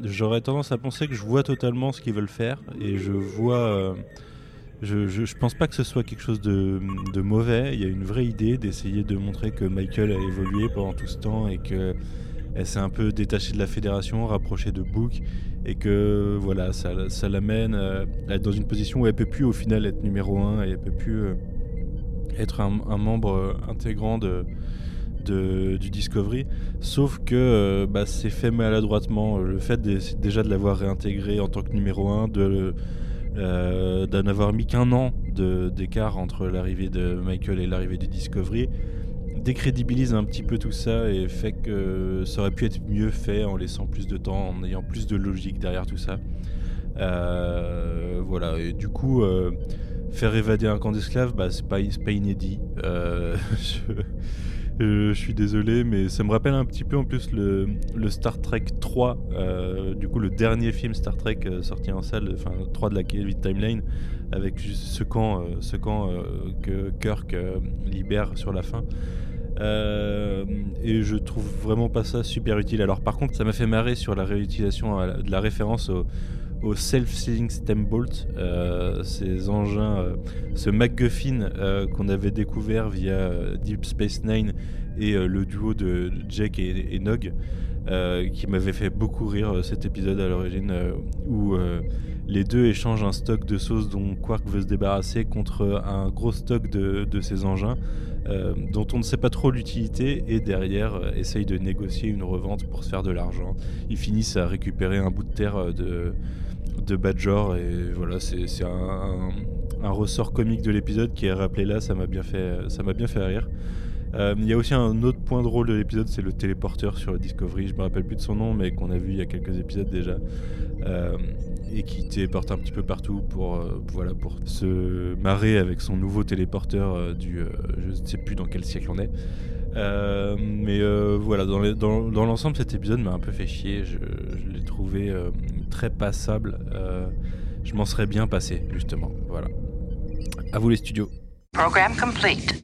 S10: j'aurais tendance à penser que je vois totalement ce qu'ils veulent faire et je vois. euh, je, pense pas que ce soit quelque chose de, de mauvais. Il y a une vraie idée d'essayer de montrer que Michael a évolué pendant tout ce temps et que elle s'est un peu détachée de la fédération, rapprochée de Book et que voilà, ça, l'amène euh, à être dans une position où elle peut plus au final être numéro 1 et elle peut plus euh, être un, membre euh, intégrant de, du Discovery. Sauf que bah, c'est fait maladroitement. Le fait déjà de l'avoir réintégré en tant que numéro 1, de, euh, d'en avoir mis qu'un an d'écart entre l'arrivée de Michael et l'arrivée du Discovery décrédibilise un petit peu tout ça et fait que ça aurait pu être mieux fait en laissant plus de temps, en ayant plus de logique derrière tout ça. Euh, voilà, et du coup, euh, faire évader un camp d'esclaves, bah, c'est pas, inédit. Euh, je, suis désolé, mais ça me rappelle un petit peu en plus le, Star Trek 3, euh, du coup le dernier film Star Trek sorti en salle, enfin 3 de la Kelvin Timeline, avec ce camp, ce camp que Kirk libère sur la fin. Euh, et je trouve vraiment pas ça super utile. Alors par contre, ça m'a fait marrer sur la réutilisation la- de la référence au, self-sealing stem bolt, euh, ces engins, euh, ce MacGuffin euh, qu'on avait découvert via euh, Deep Space Nine et euh, le duo de Jake et, Nog, euh, qui m'avait fait beaucoup rire euh, cet épisode à l'origine, euh, où euh, les deux échangent un stock de sauce dont Quark veut se débarrasser contre un gros stock de ces engins. Euh, dont on ne sait pas trop l'utilité et derrière euh, essaye de négocier une revente pour se faire de l'argent. Ils finissent à récupérer un bout de terre euh, de, de Badger et voilà c'est un, ressort comique de l'épisode qui est rappelé là ça m'a bien fait bien fait rire. Il y a aussi un autre point drôle de l'épisode c'est le téléporteur sur Discovery. Je me rappelle plus de son nom mais qu'on a vu il y a quelques épisodes déjà et qui téléporte un petit peu partout pour euh, voilà pour se marrer avec son nouveau téléporteur euh, du euh, je ne sais plus dans quel siècle on est mais voilà, dans, dans- dans l'ensemble, cet épisode m'a un peu fait chier. Je, je l'ai trouvé très passable. Je m'en serais bien passé, justement. Voilà. À vous les studios.
S4: Program complete.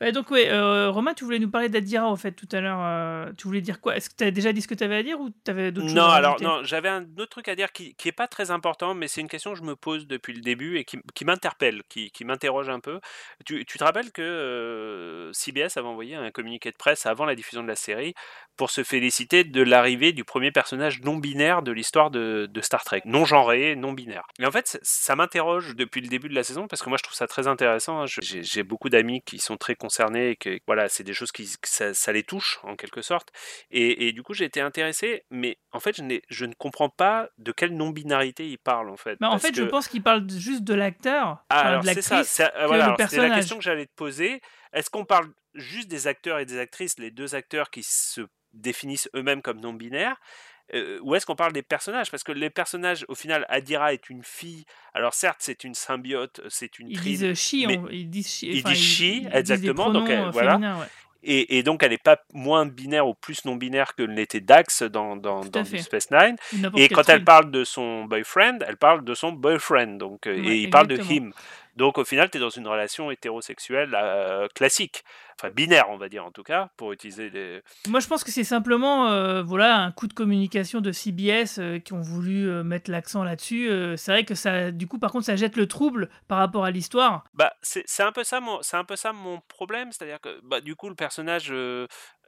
S3: Ouais, donc, ouais, euh, Romain, tu voulais nous parler d'Adira, en fait, tout à l'heure. euh, tu voulais dire quoi? Est-ce que tu as déjà dit ce que tu avais à dire ou tu avais d'autres choses
S7: Non,
S3: à
S7: alors non, j'avais un autre truc à dire qui, qui est pas très important, mais c'est une question que je me pose depuis le début et qui, qui m'interpelle, qui, qui m'interroge un peu. Tu, tu te rappelles que euh, CBS avait envoyé un communiqué de presse avant la diffusion de la série pour se féliciter de l'arrivée du premier personnage non binaire de l'histoire de, de Star Trek, non genré, non binaire. Et en fait, ça, m'interroge depuis le début de la saison parce que moi je trouve ça très intéressant. hein. J'ai beaucoup d'amis qui sont très concernés et que voilà, c'est des choses qui ça, ça les touche en quelque sorte. Et, et du coup, j'ai été intéressé, mais en fait, je, ne comprends pas de quelle non-binarité il parle en fait.
S3: Bah, en fait, je pense qu'il parle juste de l'acteur,
S7: ah,
S3: de l'actrice,
S7: c'est- euh, voilà, la question que j'allais te poser. Est-ce qu'on parle juste des acteurs et des actrices, les deux acteurs qui se définissent eux-mêmes comme non-binaires euh, ou est-ce qu'on parle des personnages? Parce que les personnages, au final, Adira est une fille. Alors certes, c'est une symbiote, c'est une
S3: Ils
S7: trine,
S3: disent she,
S7: mais-
S3: on- ils disent she,
S7: ils disent she,
S3: ils disent des
S7: exactement, donc, euh,
S3: euh,
S7: voilà.
S3: ouais.
S7: Et, et donc, elle n'est pas moins binaire ou plus non binaire que l'était Dax dans, dans, dans. Space Nine. Et quand elle parle de son boyfriend, elle parle de son boyfriend. Donc, euh,
S3: Ouais,
S7: et il parle de him. Donc au final, tu es dans une relation hétérosexuelle euh, classique. Enfin, binaire, on va dire en tout cas, pour utiliser les...
S3: Moi, je pense que c'est simplement euh, voilà, un coup de communication de CBS euh, qui ont voulu mettre l'accent là-dessus. C'est vrai que ça, du coup, par contre, ça jette le trouble par rapport à l'histoire.
S7: Bah, c'est un peu ça mon, un peu ça mon problème, c'est-à-dire que bah, du coup le personnage,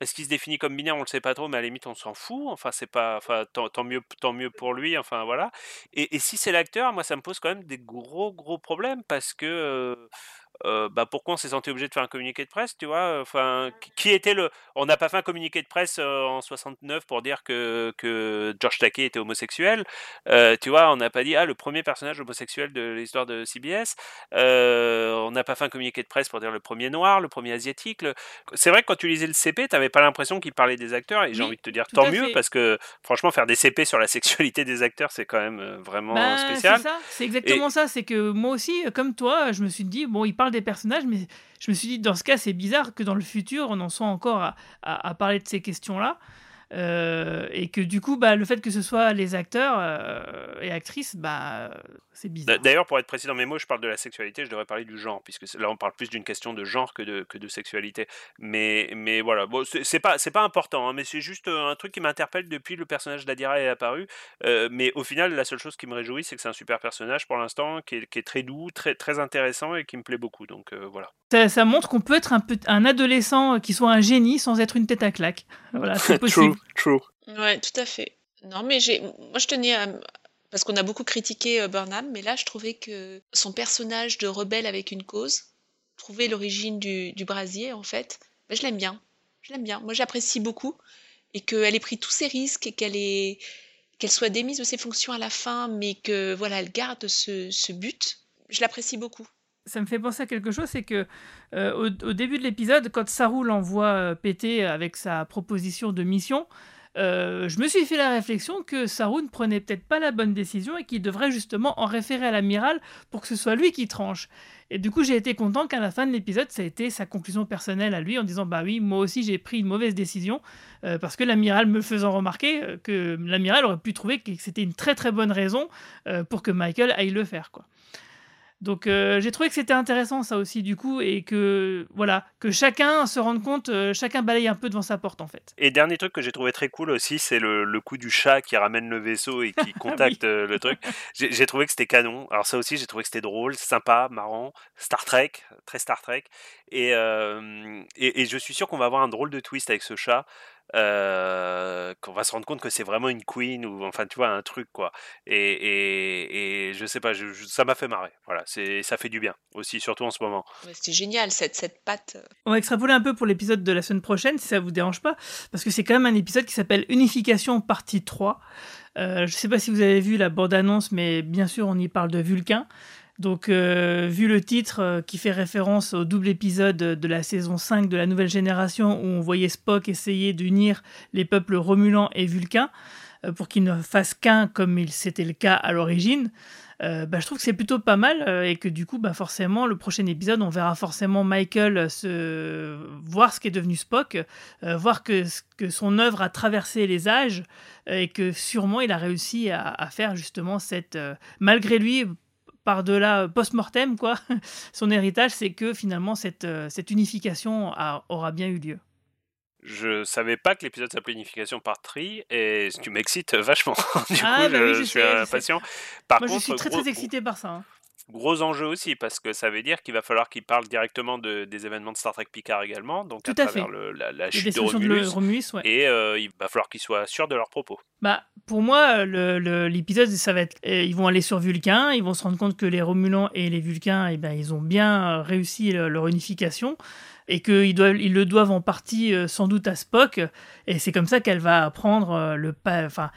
S7: est-ce qu'il se définit comme binaire, on le sait pas trop, mais à la limite on s'en fout. Enfin c'est pas, enfin tant, mieux, tant mieux pour lui. Enfin voilà. Et, et si c'est l'acteur, moi ça me pose quand même des gros gros problèmes parce que euh, bah pourquoi on s'est senti obligé de faire un communiqué de presse, tu vois? Enfin, qui- qui était le On n'a pas fait un communiqué de presse euh, en 69 pour dire que, que George Takei était homosexuel. Euh, tu vois, on n'a pas dit ah le premier personnage homosexuel de l'histoire de CBS. On n'a pas fait un communiqué de presse pour dire le premier noir, le premier asiatique. le- C'est vrai que quand tu lisais le CP, t'avais pas l'impression qu'il parlait des acteurs et j'ai
S3: Oui,
S7: envie de te dire tant mieux
S3: fait.
S7: parce que franchement faire des CP sur la sexualité des acteurs c'est quand même vraiment
S3: Bah,
S7: spécial.
S3: c'est exactement ça. C'est que moi aussi, comme toi, je me suis dit, bon, il parle des personnages, mais je me suis dit, dans ce cas, c'est bizarre que dans le futur, on en soit encore à, parler de ces questions-là. Euh, et que du coup, bah, le fait que ce soit les acteurs euh, et actrices, bah, c'est bizarre.
S7: D'a- D'ailleurs, pour être précis dans mes mots, je parle de la sexualité, je devrais parler du genre, puisque là on parle plus d'une question de genre que de, que de sexualité. Mais, mais voilà, bon, c'est pas, c'est pas important, hein, mais c'est juste euh, un truc qui m'interpelle depuis le personnage d'Adira est apparu. Euh, mais au final, la seule chose qui me réjouit, c'est que c'est un super personnage pour l'instant, qui est, qui est très doux, très, très intéressant et qui me plaît beaucoup. Donc euh, voilà.
S3: Ça, ça montre qu'on peut être un, peu, un adolescent qui soit un génie sans être une tête à claque. Voilà, c'est possible.
S7: true, true.
S8: Ouais, tout à fait. Non, mais j'ai, moi je tenais à, parce qu'on a beaucoup critiqué euh, Burnham, mais là je trouvais que son personnage de rebelle avec une cause, trouver l'origine du, du brasier en fait, ben, je l'aime bien. Je l'aime bien. Moi j'apprécie beaucoup et qu'elle ait pris tous ses risques et qu'elle ait, qu'elle soit démise de ses fonctions à la fin, mais que voilà, elle garde ce, ce but. je l'apprécie beaucoup.
S3: Ça me fait penser à quelque chose, c'est que euh, au, début de l'épisode, quand Saru l'envoie euh, péter avec sa proposition de mission, euh, je me suis fait la réflexion que Saru ne prenait peut-être pas la bonne décision et qu'il devrait justement en référer à l'amiral pour que ce soit lui qui tranche. Et du coup, j'ai été content qu'à la fin de l'épisode, ça a été sa conclusion personnelle à lui en disant Bah oui, moi aussi j'ai pris une mauvaise décision euh, parce que l'amiral me faisant remarquer euh, que l'amiral aurait pu trouver que c'était une très très bonne raison pour que Michael aille le faire. quoi. Donc euh, j'ai trouvé que c'était intéressant ça aussi du coup et que voilà que chacun se rende compte, euh, chacun balaye un peu devant sa porte en fait.
S7: Et dernier truc que j'ai trouvé très cool aussi, c'est le, le, coup du chat qui ramène le vaisseau et qui contacte oui. euh, le truc. J'ai trouvé que c'était canon. Alors ça aussi j'ai trouvé que c'était drôle, sympa, marrant, Star Trek, très Star Trek. Et, et, et je suis sûr qu'on va avoir un drôle de twist avec ce chat euh, qu'on va se rendre compte que c'est vraiment une queen ou enfin tu vois un truc quoi. Et, et, et je sais pas je, je, ça m'a fait marrer voilà c'est ça fait du bien aussi surtout en ce moment.
S8: Ouais, c'était génial cette, cette patte
S3: on va extrapoler un peu pour l'épisode de la semaine prochaine si ça vous dérange pas parce que c'est quand même un épisode qui s'appelle Unification partie 3 euh, je sais pas si vous avez vu la bande annonce mais bien sûr on y parle de Vulcain donc, euh, vu le titre euh, qui fait référence au double épisode de la saison 5 de la nouvelle génération où on voyait Spock essayer d'unir les peuples Romulan et Vulcain euh, pour qu'ils ne fassent qu'un comme c'était le cas à l'origine, bah, je trouve que c'est plutôt pas mal et que du coup, bah, forcément, le prochain épisode, on verra forcément Michael se... voir ce qui est devenu Spock, voir que, que son œuvre a traversé les âges et que sûrement il a réussi à faire justement cette. malgré lui, par-delà post-mortem, quoi, son héritage, c'est que finalement cette, euh, cette unification a, aura bien eu lieu.
S7: Je savais pas que l'épisode s'appelait Unification par tri et tu m'excites vachement. du
S3: ah,
S7: coup,
S3: bah
S7: je,
S3: oui, je,
S7: je
S3: sais,
S7: suis impatient. Par
S3: Moi,
S7: contre,
S3: je suis très
S7: gros,
S3: très excité par ça. Hein.
S7: Gros enjeu aussi, parce que ça veut dire qu'il va falloir qu'il parle directement de, des événements de Star Trek Picard également, donc
S3: Tout
S7: à,
S3: à
S7: travers
S3: fait.
S7: le, la, chute de Romulus.
S3: ouais.
S7: Et euh, il va falloir qu'ils soient sûrs de leurs propos.
S3: Bah, pour moi, l'épisode, ça va être. euh, ils vont aller sur Vulcain, ils vont se rendre compte que les Romulans et les Vulcains, eh ben, ils ont bien réussi le- leur unification et qu'ils ils le doivent en partie euh, sans doute à Spock. Et c'est comme ça qu'elle va apprendre le pa- enfin,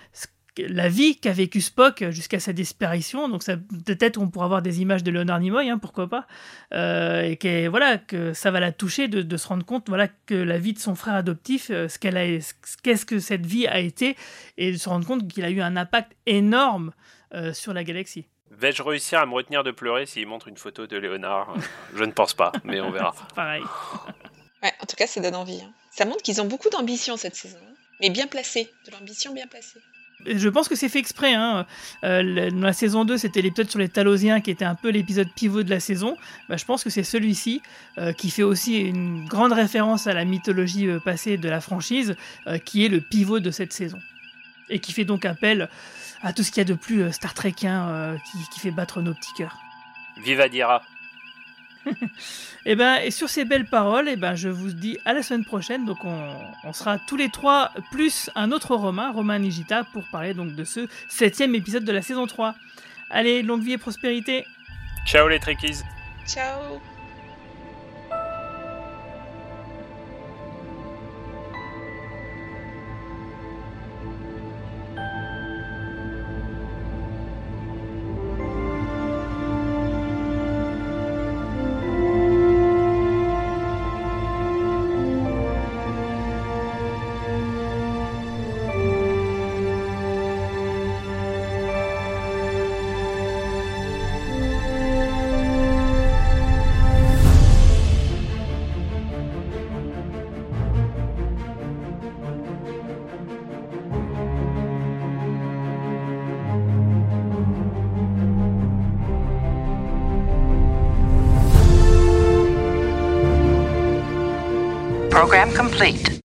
S3: la vie qu'a vécu Spock jusqu'à sa disparition. Donc ça, peut-être on pourra avoir des images de Leonard Nimoy, hein, pourquoi pas. Euh, et que, voilà, que ça va la toucher de, de se rendre compte voilà, que la vie de son frère adoptif, euh, ce qu'elle a, qu'est-ce que cette vie a été, et de se rendre compte qu'il a eu un impact énorme euh, sur la galaxie.
S7: Vais-je réussir à me retenir de pleurer s'il montre une photo de Léonard? Je ne pense pas, mais on verra.
S3: Pareil.
S8: Ouais, en tout cas, ça donne envie. hein. Ça montre qu'ils ont beaucoup d'ambition cette saison, hein. mais bien placée, de l'ambition bien placée.
S3: Je pense que c'est fait exprès. Hein. Euh, dans la saison 2, c'était l'épisode sur les Talosiens qui était un peu l'épisode pivot de la saison. Bah, je pense que c'est celui-ci euh, qui fait aussi une grande référence à la mythologie euh, passée de la franchise, qui est le pivot de cette saison. Et qui fait donc appel à tout ce qu'il y a de plus Star Trekien qui, qui fait battre nos petits cœurs.
S7: Viva Dira
S3: Et ben, et sur ces belles paroles, et ben, je vous dis à la semaine prochaine. Donc, on, on sera tous les trois plus un autre Romain, Romain Nigita, pour parler donc de ce septième épisode de la saison 3. Allez, longue vie et prospérité.
S7: Ciao les Trekkies
S8: Ciao
S11: complete.